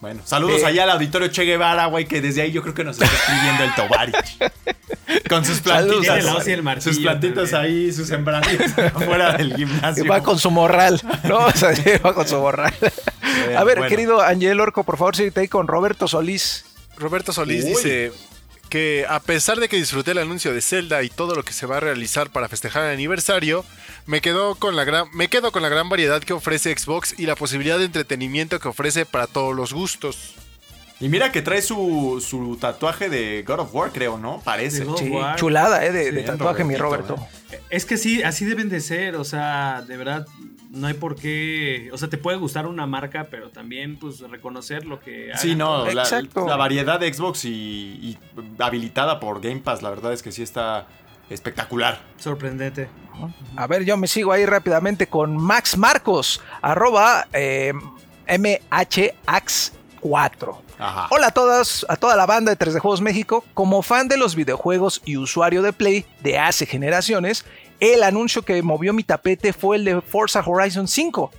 Bueno, saludos Eh. allá al auditorio Che Guevara, güey, que desde ahí yo creo que nos está escribiendo el Tovarich. Con sus Saludos. plantitas. Y el martillo sus plantitas ahí, sus sembradíos afuera del gimnasio. va con su morral, ¿no? O sea, va con su morral. A ver, bueno. querido Angel Orco, por favor, síguete ahí con Roberto Solís. Roberto Solís Uy. dice que a pesar de que disfruté el anuncio de Zelda y todo lo que se va a realizar para festejar el aniversario, me quedo con la gran, me quedo con la gran variedad que ofrece Xbox y la posibilidad de entretenimiento que ofrece para todos los gustos. Y mira que trae su, su tatuaje de God of War, creo, ¿no? Parece. Sí, War. chulada, ¿eh? De, Sí, de tatuaje, mi Roberto. Es que sí, así deben de ser, o sea, de verdad, no hay por qué, o sea, te puede gustar una marca, pero también, pues, reconocer lo que Sí, no, la, Exacto. la variedad de Xbox y, y habilitada por Game Pass, la verdad es que sí está espectacular. Sorprendente. A ver, yo me sigo ahí rápidamente con Max Marcos, arroba eh, MHAX 4. Ajá. Hola a todas, a toda la banda de 3D Juegos México. Como fan de los videojuegos y usuario de Play de hace generaciones, el anuncio que movió mi tapete fue el de Forza Horizon 5.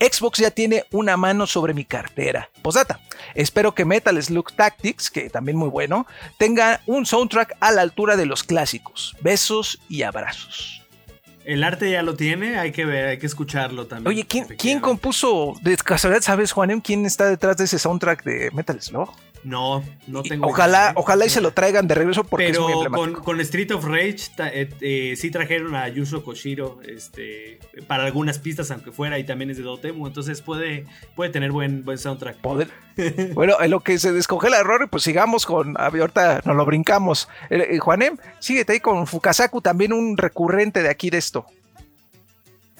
Xbox ya tiene una mano sobre mi cartera. Posdata. Espero que Metal Slug Tactics, que también muy bueno, tenga un soundtrack a la altura de los clásicos. Besos y abrazos. El arte ya lo tiene, hay que ver, hay que escucharlo también. Oye, ¿quién, ¿quién efectivamente. compuso, de casualidad sabes, Juanem, quién está detrás de ese soundtrack de Metal Slug? No, no tengo. ojalá, idea, ojalá y se lo traigan de regreso porque es muy Pero con, con Street of Rage ta- eh, eh, sí trajeron a Yuzo Koshiro este, para algunas pistas, aunque fuera, y también es de Dotemu, entonces puede, puede tener buen, buen soundtrack. Poder. Bueno, en lo que se descongela Rory, pues sigamos con. Ahorita nos lo brincamos. Eh, Juanem, síguete ahí con Fukasaku, también un recurrente de aquí de esto.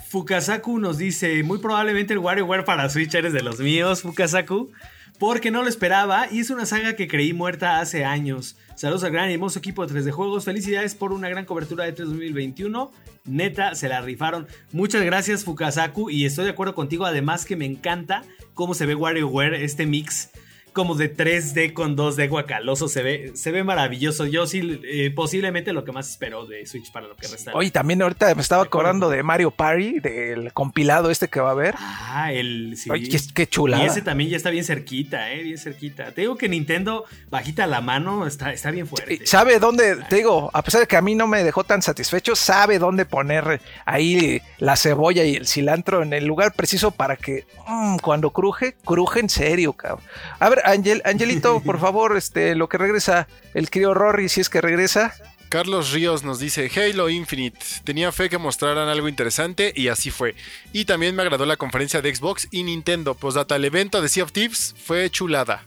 Fukasaku nos dice, muy probablemente el WarioWare para Switch eres de los míos, Fukasaku, porque no lo esperaba y es una saga que creí muerta hace años. Saludos al gran y hermoso equipo de 3D Juegos, felicidades por una gran cobertura de 3 2021, neta, se la rifaron. Muchas gracias Fukasaku y estoy de acuerdo contigo, además que me encanta cómo se ve WarioWare, este mix como de 3D con 2D guacaloso, se ve, se ve maravilloso. Yo sí, eh, posiblemente lo que más espero de Switch para lo que resta. Oye, también ahorita me estaba acordando de Mario Party, del compilado este que va a haber. Ah, el. Sí. Oye, qué, qué chulada. Y ese también ya está bien cerquita, eh, bien cerquita. Te digo que Nintendo, bajita la mano, está, está bien fuerte. Eh, Sabe dónde, te digo, a pesar de que a mí no me dejó tan satisfecho, sabe dónde poner ahí la cebolla y el cilantro en el lugar preciso para que mm, cuando cruje, cruje en serio, cabrón. A ver, Angel, Angelito, por favor, este, lo que regresa, el crío Rory, si es que regresa. Carlos Ríos nos dice Halo Infinite. Tenía fe que mostraran algo interesante y así fue. Y también me agradó la conferencia de Xbox y Nintendo. Postdata, el evento de Sea of Thieves fue chulada.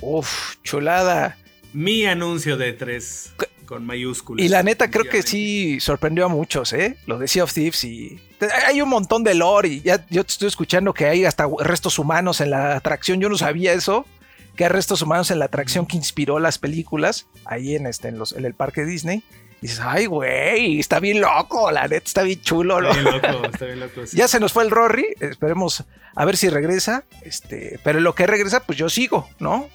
Uf, chulada. Mi anuncio de 3 con mayúsculas. Y la neta creo que sí sorprendió a muchos, ¿eh? Lo de Sea of Thieves y... Hay un montón de lore y ya yo te estoy escuchando que hay hasta restos humanos en la atracción. Yo no sabía eso, que hay restos humanos en la atracción que inspiró las películas ahí en, este, en, los, en el parque Disney. Y dices, ay, güey, está bien loco, la neta está bien chulo. ¿no? Está bien loco, está bien loco. sí. Ya se nos fue el Rory, esperemos a ver si regresa. Este, pero en lo que regresa, pues yo sigo, ¿no?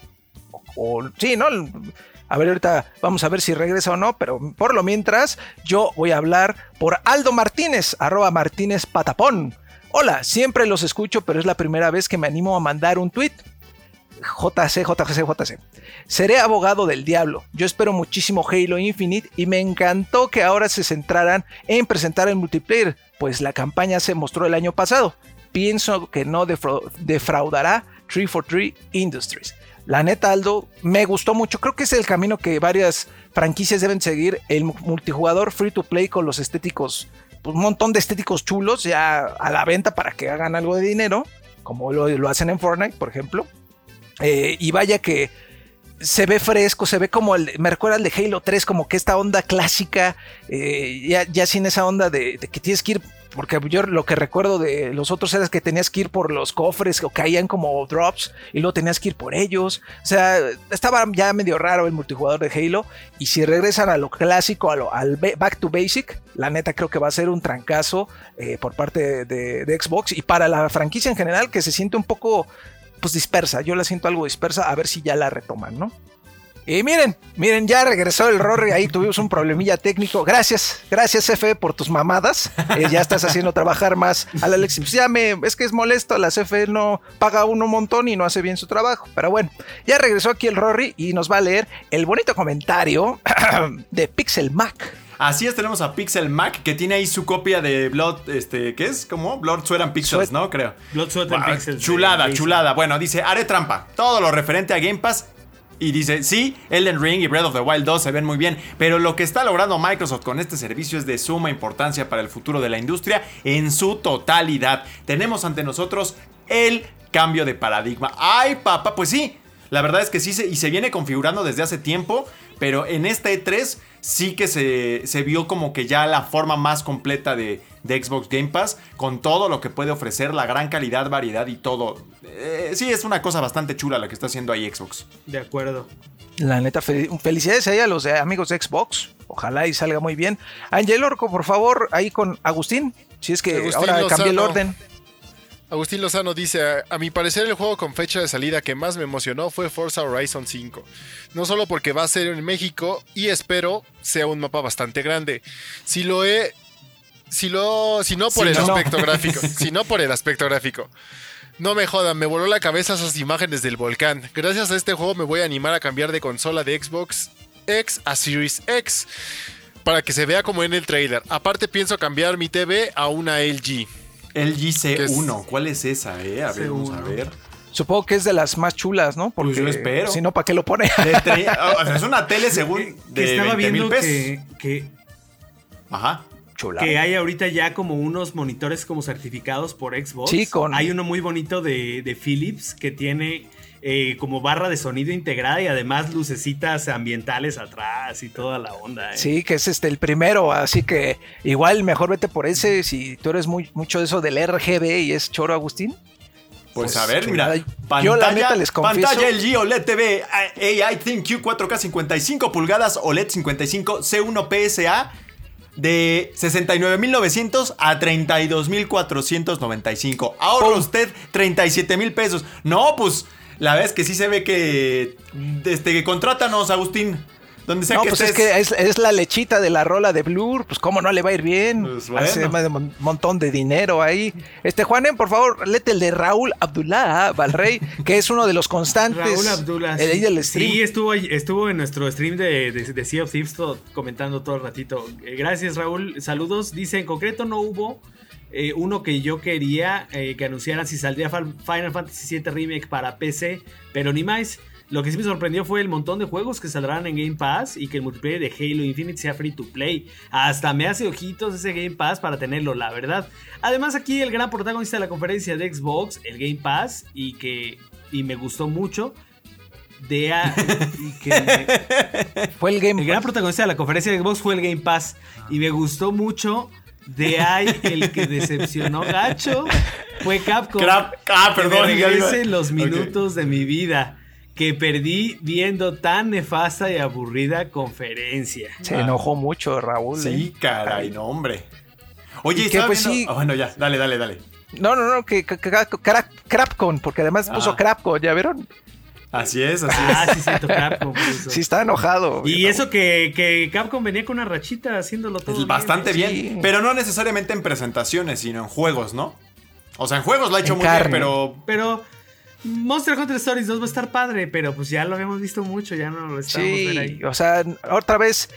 O- sí, ¿no? A ver, ahorita vamos a ver si regresa o no, pero por lo mientras, yo voy a hablar por Aldo Martínez, arroba Martínez Patapón. Hola, siempre los escucho, pero es la primera vez que me animo a mandar un tweet. JC, JC, JC. Seré abogado del diablo. Yo espero muchísimo Halo Infinite y me encantó que ahora se centraran en presentar el multiplayer, pues la campaña se mostró el año pasado. Pienso que no defra- defraudará 343 Industries. La neta, Aldo, me gustó mucho. Creo que es el camino que varias franquicias deben seguir. El mu- multijugador free to play con los estéticos, pues, un montón de estéticos chulos ya a la venta para que hagan algo de dinero, como lo, lo hacen en Fortnite, por ejemplo. Eh, y vaya que se ve fresco, se ve como el, me recuerda al de Halo 3, como que esta onda clásica, eh, ya, ya sin esa onda de, de que tienes que ir, porque yo lo que recuerdo de los otros era que tenías que ir por los cofres o caían como drops y luego tenías que ir por ellos. O sea, estaba ya medio raro el multijugador de Halo y si regresan a lo clásico, a lo, al ba- back to basic, la neta creo que va a ser un trancazo eh, por parte de, de Xbox y para la franquicia en general que se siente un poco pues dispersa. Yo la siento algo dispersa, a ver si ya la retoman, ¿no? Y miren, miren, ya regresó el Rory, ahí tuvimos un problemilla técnico. Gracias, gracias CFE por tus mamadas. Eh, ya estás haciendo trabajar más al Alex. Pues ya me, es que es molesto, la CFE no paga uno un montón y no hace bien su trabajo. Pero bueno, ya regresó aquí el Rory y nos va a leer el bonito comentario de Pixel Mac. Así es, tenemos a Pixel Mac que tiene ahí su copia de Blood, este, ¿qué es? ¿Cómo? Blood, Sweat and Pixels, Sweat- ¿no? Creo. Blood, Sweat and Pixels, Chulada, chulada. Bueno, dice, haré trampa. Todo lo referente a Game Pass. Y dice, sí, Elden Ring y Breath of the Wild 2 se ven muy bien, pero lo que está logrando Microsoft con este servicio es de suma importancia para el futuro de la industria en su totalidad. Tenemos ante nosotros el cambio de paradigma. ¡Ay, papá! Pues sí, la verdad es que sí, se, y se viene configurando desde hace tiempo, pero en esta E3 sí que se, se vio como que ya la forma más completa de, de Xbox Game Pass, con todo lo que puede ofrecer, la gran calidad, variedad y todo. Eh, sí, es una cosa bastante chula la que está haciendo ahí Xbox. De acuerdo. La neta, fel- felicidades ahí a los eh, amigos de Xbox. Ojalá y salga muy bien. Ángel Orco, por favor, ahí con Agustín. Si es que Agustín ahora cambié el orden. Agustín Lozano dice, a, mi parecer el juego con fecha de salida que más me emocionó fue Forza Horizon 5. No solo porque va a ser en México y espero sea un mapa bastante grande. Si lo he... Si, lo, si no por Si el no. aspecto gráfico. Si no por el aspecto gráfico. No me jodan, me voló la cabeza esas imágenes del volcán. Gracias a este juego me voy a animar a cambiar de consola de Xbox X a Series X. Para que se vea como en el trailer. Aparte pienso cambiar mi TV a una LG. LG ¿Qué es? C1, ¿cuál es esa, eh? A ver, vamos a C1. ver. Supongo que es de las más chulas, ¿no? Porque Pues yo espero. Si no, ¿para qué lo pone? De tre- o sea, es una tele según Que, de que estaba 20 mil viendo pesos. que, que, Ajá. Chula. que hay ahorita ya como unos monitores como certificados por Xbox. Sí, con- Hay uno muy bonito de, de Philips que tiene eh, como barra de sonido integrada y además lucecitas ambientales atrás y toda la onda. ¿eh? Sí, que es este el primero, así que igual mejor vete por ese si tú eres muy mucho de eso del RGB y es choro Agustín. Pues, Pues, a ver, mira. Yo, Pantalla, la neta, les confieso- Pantalla LG OLED TV AI ThinQ 4K 55 pulgadas OLED 55 C1 PSA de 69.900 a 32.495. Ahorra ¡Pum! usted 37 mil pesos. No, pues la verdad es que sí se ve que este, contrátanos, Agustín. Donde sea No, que pues es que es, es la lechita de la rola de Blur, pues cómo no le va a ir bien. Pues bueno. Hace más de un montón de dinero ahí. Este Juanen, por favor, léete el de Raúl Abdullah Valrey, que es uno de los constantes. Raúl Abdullah. El sí. del stream. Sí, estuvo, ahí- estuvo en nuestro stream de, de, de Sea of Thieves todo- comentando todo el ratito. Eh, gracias, Raúl. Saludos. Dice, en concreto no hubo eh, uno que yo quería eh, que anunciaran si saldría Final Fantasy VII Remake para PC, pero ni más. Lo que sí me sorprendió fue el montón de juegos que saldrán en Game Pass y que el multiplayer de Halo Infinite sea free to play. Hasta me hace ojitos ese Game Pass para tenerlo, la verdad. Además, aquí el gran protagonista de la conferencia de Xbox, el Game Pass, y que y me gustó mucho. De a- y que me- Fue el game. el gran protagonista de la conferencia de Xbox fue el Game Pass. Y me gustó mucho. De ahí el que decepcionó gacho fue Capcom. Crap- ah, Que perdón, me iba- regrese los minutos de mi vida que perdí viendo tan nefasta y aburrida conferencia. Se enojó mucho Raúl. Sí, ¿eh? caray, no, hombre. Oye, estaba Pues viendo- sí. Ah, bueno, ya, dale, dale, dale. No, no, no, que, que- que- Crap- Crapcon, porque además puso Ah. Crapcon, ¿ya vieron? Así es, así Ah, sí, siento Capcom. Sí, está enojado. Y eso que, que Capcom venía con una rachita haciéndolo todo. es. bien. Bastante bien, Sí. pero no necesariamente en presentaciones, sino en juegos, ¿no? O sea, en juegos lo ha hecho En muy carne. bien, pero Pero Monster Hunter Stories 2 va a estar padre, pero pues ya lo habíamos visto mucho, ya no lo estamos viendo ahí. Sí, o sea, otra vez,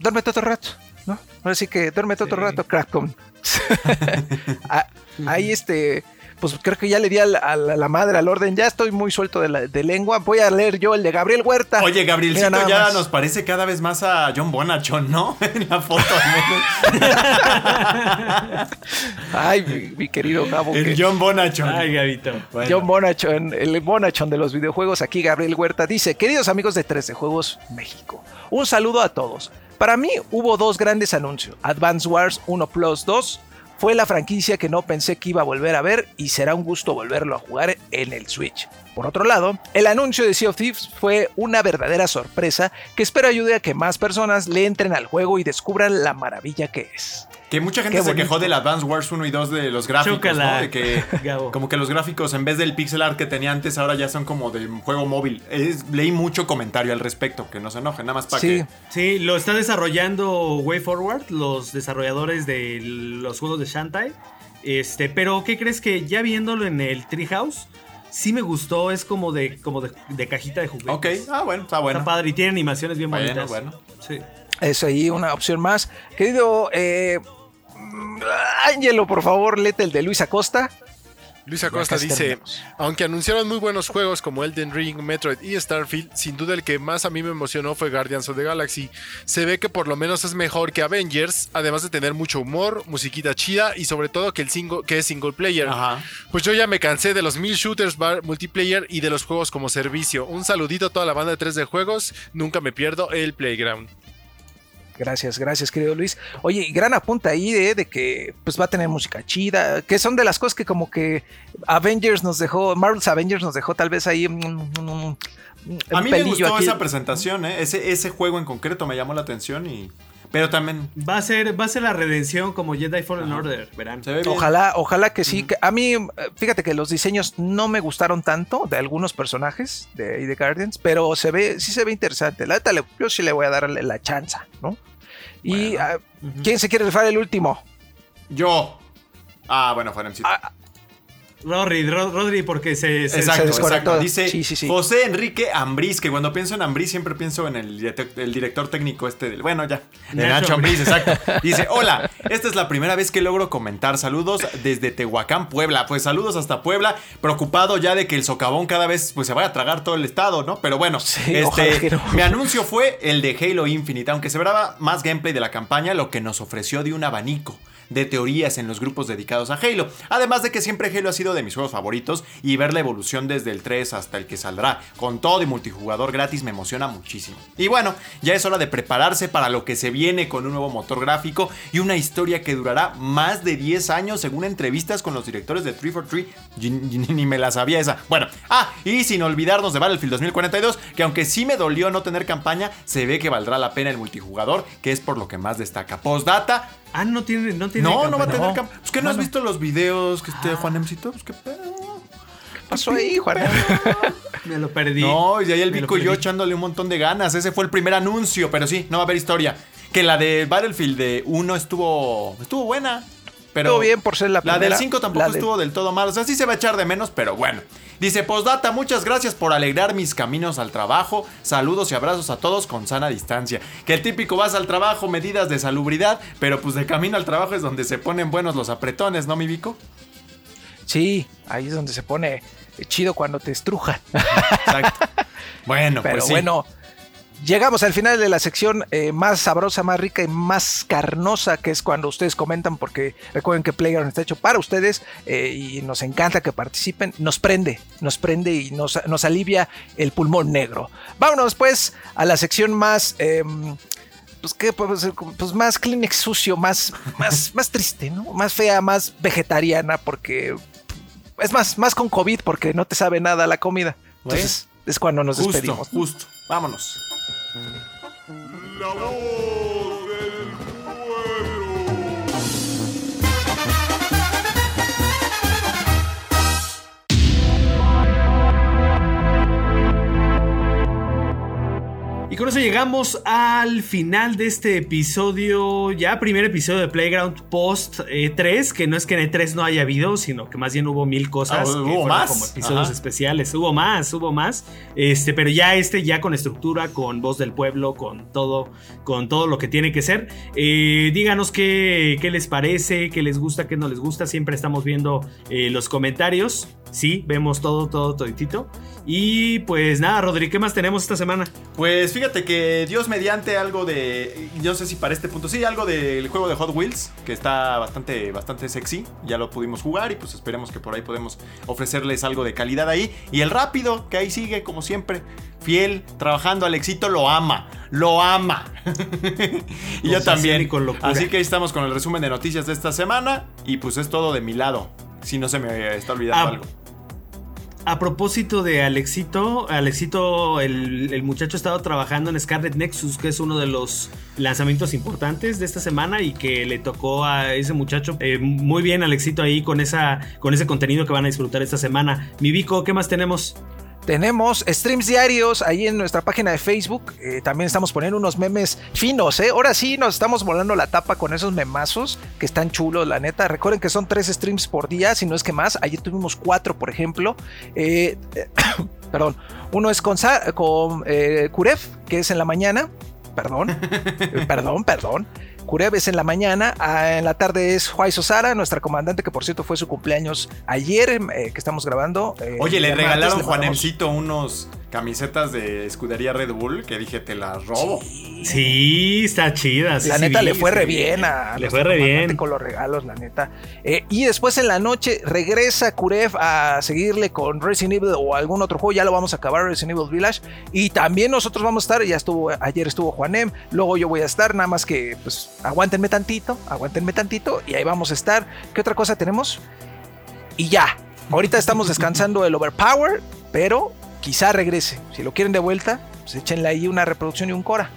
duérmete otro rato, ¿no? Ahora sí que duérmete otro Sí. rato, Crapcom. Ah, Ahí este, pues creo que ya le di a la, a la- la madre al orden, ya estoy muy suelto de, la- de lengua, voy a leer yo el de Gabriel Huerta. Oye, Mira Gabrielcito nada ya más. nos parece cada vez más a John Bonachon, ¿no? en la foto al menos. Ay, mi, mi querido Gabo. El que- John Bonachon. Ay, Gabito. Bueno. John Bonachon, el Bonachon de los videojuegos, aquí Gabriel Huerta dice, queridos amigos de 13 Juegos México, un saludo a todos. Para mí hubo dos grandes anuncios, Advance Wars 1 Plus 2 fue la franquicia que no pensé que iba a volver a ver y será un gusto volverlo a jugar en el Switch. Por otro lado, el anuncio de Sea of Thieves fue una verdadera sorpresa que espero ayude a que más personas le entren al juego y descubran la maravilla que es. Que mucha gente se quejó del Advance Wars 1 y 2 de los gráficos, ¿no? De que como que los gráficos en vez del pixel art que tenía antes ahora ya son como de juego móvil. Es- leí mucho comentario al respecto, que no se enojen, nada más para Sí. que Sí, lo está desarrollando Way Forward, los desarrolladores de los juegos de Shantae. Este, pero ¿qué crees que ya viéndolo en el Treehouse? Sí me gustó, es como de, como de, de cajita de juguetes. Ok, ah, bueno, está bueno. Está padre y tiene animaciones bien Bueno, bonitas. bueno. Sí. Es ahí una opción más. Querido eh, Ángelo, por favor, léete el de Luis Acosta. Luis Acosta dice, terminamos. aunque anunciaron muy buenos juegos como Elden Ring, Metroid y Starfield, sin duda el que más a mí me emocionó fue Guardians of the Galaxy. Se ve que por lo menos es mejor que Avengers, además de tener mucho humor, musiquita chida y sobre todo que el single, que es single player. Ajá. Pues yo ya me cansé de los mil shooters bar multiplayer y de los juegos como servicio. Un saludito a toda la banda de 3 de juegos, nunca me pierdo el Playground. Gracias, gracias, querido Luis. Oye, gran apunta ahí de, de que pues va a tener música chida, que son de las cosas que como que Avengers nos dejó, Marvel's Avengers nos dejó tal vez ahí mm, mm, mm, un A mí me gustó aquí. esa presentación, ¿eh? Ese, ese juego en concreto me llamó la atención y Pero también Va a ser, va a ser la redención como Jedi Fallen Order, verán. se ve bien. Ojalá, ojalá que sí. que a mí, fíjate que los diseños no me gustaron tanto de algunos personajes de, de Guardians, pero se ve, sí se ve interesante. La neta, yo sí le voy a darle la chance, ¿no? Y ah, ¿quién se quiere rifar el último? Yo. Ah, bueno, Juanemcito. Rodri, Ro- Rodri, porque se, se- Exacto, se desconectó. exacto. Dice Sí, sí, sí. José Enrique Ambriz, que cuando pienso en Ambriz siempre pienso en el, el director técnico este del. Bueno, ya. De Nacho Nacho Ambriz, exacto. Dice: Hola, esta es la primera vez que logro comentar. Saludos desde Tehuacán, Puebla. Pues saludos hasta Puebla. Preocupado ya de que el socavón cada vez pues, se vaya a tragar todo el estado, ¿no? Pero bueno, este, no. mi anuncio fue el de Halo Infinite, aunque se verá más gameplay de la campaña, lo que nos ofreció de un abanico de teorías en los grupos dedicados a Halo. Además de que siempre Halo ha sido de mis juegos favoritos y ver la evolución desde el 3 hasta el que saldrá con todo y multijugador gratis me emociona muchísimo. Y bueno, ya es hora de prepararse para lo que se viene con un nuevo motor gráfico y una historia que durará más de 10 años según entrevistas con los directores de 343. Y- y Ni me la sabía esa. Bueno, ah, y sin olvidarnos de Battlefield 2042, que aunque sí me dolió no tener campaña, se ve que valdrá la pena el multijugador, que es por lo que más destaca. Postdata, Ah, no tiene, no tiene. no, no va a tener campaña. Pues que no has visto los videos que esté Juan Emcito, pues qué pedo. ¿Qué pasó ahí, Juan? Me lo perdí. No, y de ahí el Me Vico y yo echándole un montón de ganas. Ese fue el primer anuncio, pero sí, no va a haber historia. Que la de Battlefield de 1 estuvo estuvo buena. Pero Estuvo bien por ser la La del primera. 5 tampoco del- estuvo del todo mal. O sea, sí se va a echar de menos, pero bueno. Dice, postdata, muchas gracias por alegrar mis caminos al trabajo. Saludos y abrazos a todos con sana distancia. Que el típico vas al trabajo, medidas de salubridad, pero pues de camino al trabajo es donde se ponen buenos los apretones, ¿no, mi Vico? Sí, ahí es donde se pone chido cuando te estrujan. Exacto. Bueno, Pero pues sí. bueno, llegamos al final de la sección eh, más sabrosa, más rica y más carnosa, que es cuando ustedes comentan, porque recuerden que Playground está hecho para ustedes eh, y nos encanta que participen. Nos prende, nos prende y nos, nos alivia el pulmón negro. Vámonos pues a la sección más... em, pues, ¿qué decir? Pues más Kleenex sucio, más, más, más triste, ¿no? Más fea, más vegetariana, porque es más, más con COVID, porque no te sabe nada la comida. Entonces, es cuando nos Justo, despedimos. justo. Vámonos. La Y con eso llegamos al final de este episodio, ya primer episodio de Playground Post E3, que no es que en E3 no haya habido, sino que más bien hubo mil cosas. Ah, hubo más. Como episodios Ajá. especiales. Hubo más, hubo más. Este, pero ya este, ya con estructura, con voz del pueblo, con todo, con todo lo que tiene que ser. Eh, díganos qué, qué les parece, qué les gusta, qué no les gusta. Siempre estamos viendo eh, los comentarios. Sí, vemos todo, todo, toditito. Y pues nada, Rodri, ¿qué más tenemos esta semana? Pues fíjate que Dios mediante algo de. Yo no sé si para este punto. Sí, algo del juego de Hot Wheels. Que está bastante, bastante sexy. Ya lo pudimos jugar. Y pues esperemos que por ahí podemos ofrecerles algo de calidad ahí. Y el rápido, que ahí sigue, como siempre. Fiel, trabajando. Alexito lo ama. Lo ama. y yo también. Así que ahí estamos con el resumen de noticias de esta semana. Y pues es todo de mi lado. Si no se me está olvidando Ah, algo. A propósito de Alexito, Alexito, el, muchacho ha estado trabajando en Scarlet Nexus, que es uno de los lanzamientos importantes de esta semana y que le tocó a ese muchacho eh, muy bien, Alexito, ahí con, esa, con ese contenido que van a disfrutar esta semana. Mi Vico, ¿qué más tenemos? Tenemos streams diarios ahí en nuestra página de Facebook. Eh, también estamos poniendo unos memes finos, ¿eh? Ahora sí nos estamos volando la tapa con esos memazos que están chulos, la neta. Recuerden que son tres streams por día, si no es que más. Ayer tuvimos cuatro, por ejemplo. Eh, perdón. Uno es con, con Kuref, que es en la mañana. Perdón. Perdón, perdón. Kureb es en la mañana, ah, en la tarde es Juay Sosara, nuestra comandante, que por cierto fue su cumpleaños ayer, eh, que estamos grabando. eh, Oye, le regalaron le Juan mandamos- Emcito unos camisetas de escudería Red Bull que dije, te las robo. Sí, está chida. sí, La neta le fue sí re bien a Le fue re bien. con los regalos, la neta. Eh, y después en la noche regresa Kuref a seguirle con Resident Evil o algún otro juego. Ya lo vamos a acabar, Resident Evil Village. Y también nosotros vamos a estar. Ya estuvo, ayer estuvo Juanem. Luego yo voy a estar. Nada más que, pues, aguántenme tantito. Aguántenme tantito. Y ahí vamos a estar. ¿Qué otra cosa tenemos? Y ya. Ahorita estamos descansando el Overpower. Pero quizá regrese. Si lo quieren de vuelta, pues échenle ahí una reproducción y un Cora.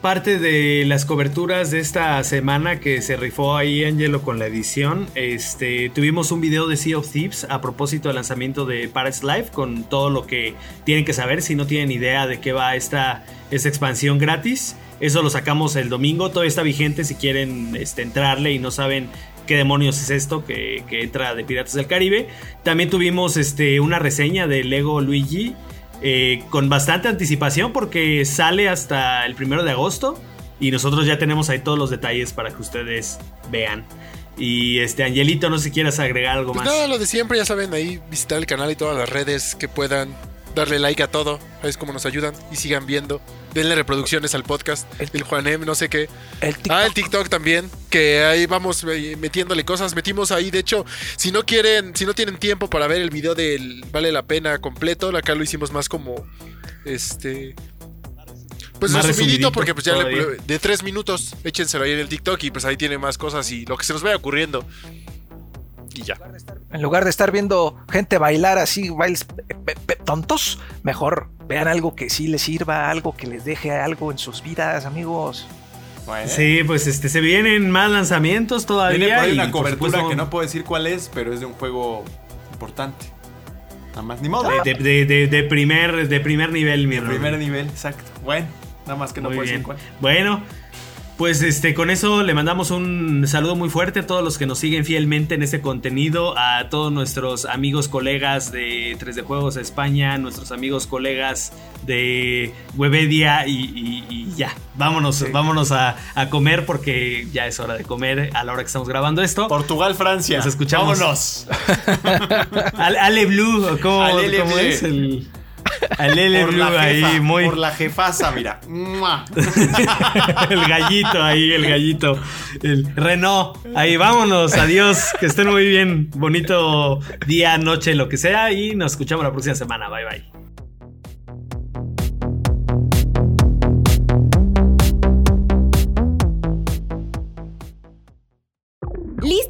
parte de las coberturas de esta semana que se rifó ahí Angelo con la edición, este, tuvimos un video de Sea of Thieves a propósito del lanzamiento de Paradise Life con todo lo que tienen que saber si no tienen idea de qué va esta, esta expansión gratis. Eso lo sacamos el domingo, todavía está vigente si quieren este, entrarle y no saben qué demonios es esto que, que entra de Piratas del Caribe. También tuvimos este, una reseña de Lego Luigi eh, con bastante anticipación porque sale hasta el primero de agosto y nosotros ya tenemos ahí todos los detalles para que ustedes vean. Y este, Angelito, no sé si quieras agregar algo Pues más. nada, lo de siempre, ya saben, ahí visitar el canal y todas las redes que puedan. Darle like a todo, es como nos ayudan y sigan viendo. Denle reproducciones al podcast, el Juanem, no sé qué. El TikTok. Ah, el TikTok también, que ahí vamos eh, metiéndole cosas. Metimos ahí, de hecho, si no quieren, si no tienen tiempo para ver el video del Vale la Pena completo, acá lo hicimos más como, este... Pues Más resumidito, resumidito porque pues ya le- de tres minutos, échenselo ahí en el TikTok y pues ahí tiene más cosas y lo que se nos vaya ocurriendo. Y ya. En lugar de estar viendo gente bailar así, bailes tontos, mejor vean algo que sí les sirva, algo que les deje algo en sus vidas, amigos. Bueno, Sí, pues este, se vienen más lanzamientos todavía. Viene por ahí y, una cobertura supuesto, que no puedo decir cuál es, pero es de un juego importante. Nada más, ni modo. De, de- de- de primer, de primer nivel, mi hermano. primer nivel, exacto. Bueno, nada más que no Muy puedo bien. decir cuál. Bueno, pues este, con eso le mandamos un saludo muy fuerte a todos los que nos siguen fielmente en este contenido, a todos nuestros amigos, colegas de 3D Juegos España, nuestros amigos, colegas de Webedia y, y- y ya, vámonos, vámonos a, a comer porque ya es hora de comer a la hora que estamos grabando esto. Portugal, Francia. Nos escuchamos. Vámonos. Ale, Ale Blue, ¿o ¿cómo, Alele cómo es? El, Alele Por la jefa, ahí, muy... por la jefasa, mira. El gallito ahí, el gallito. El Renault. Ahí, vámonos. Adiós. Que estén muy bien. Bonito día, noche, lo que sea. Y nos escuchamos la próxima semana. Bye, bye.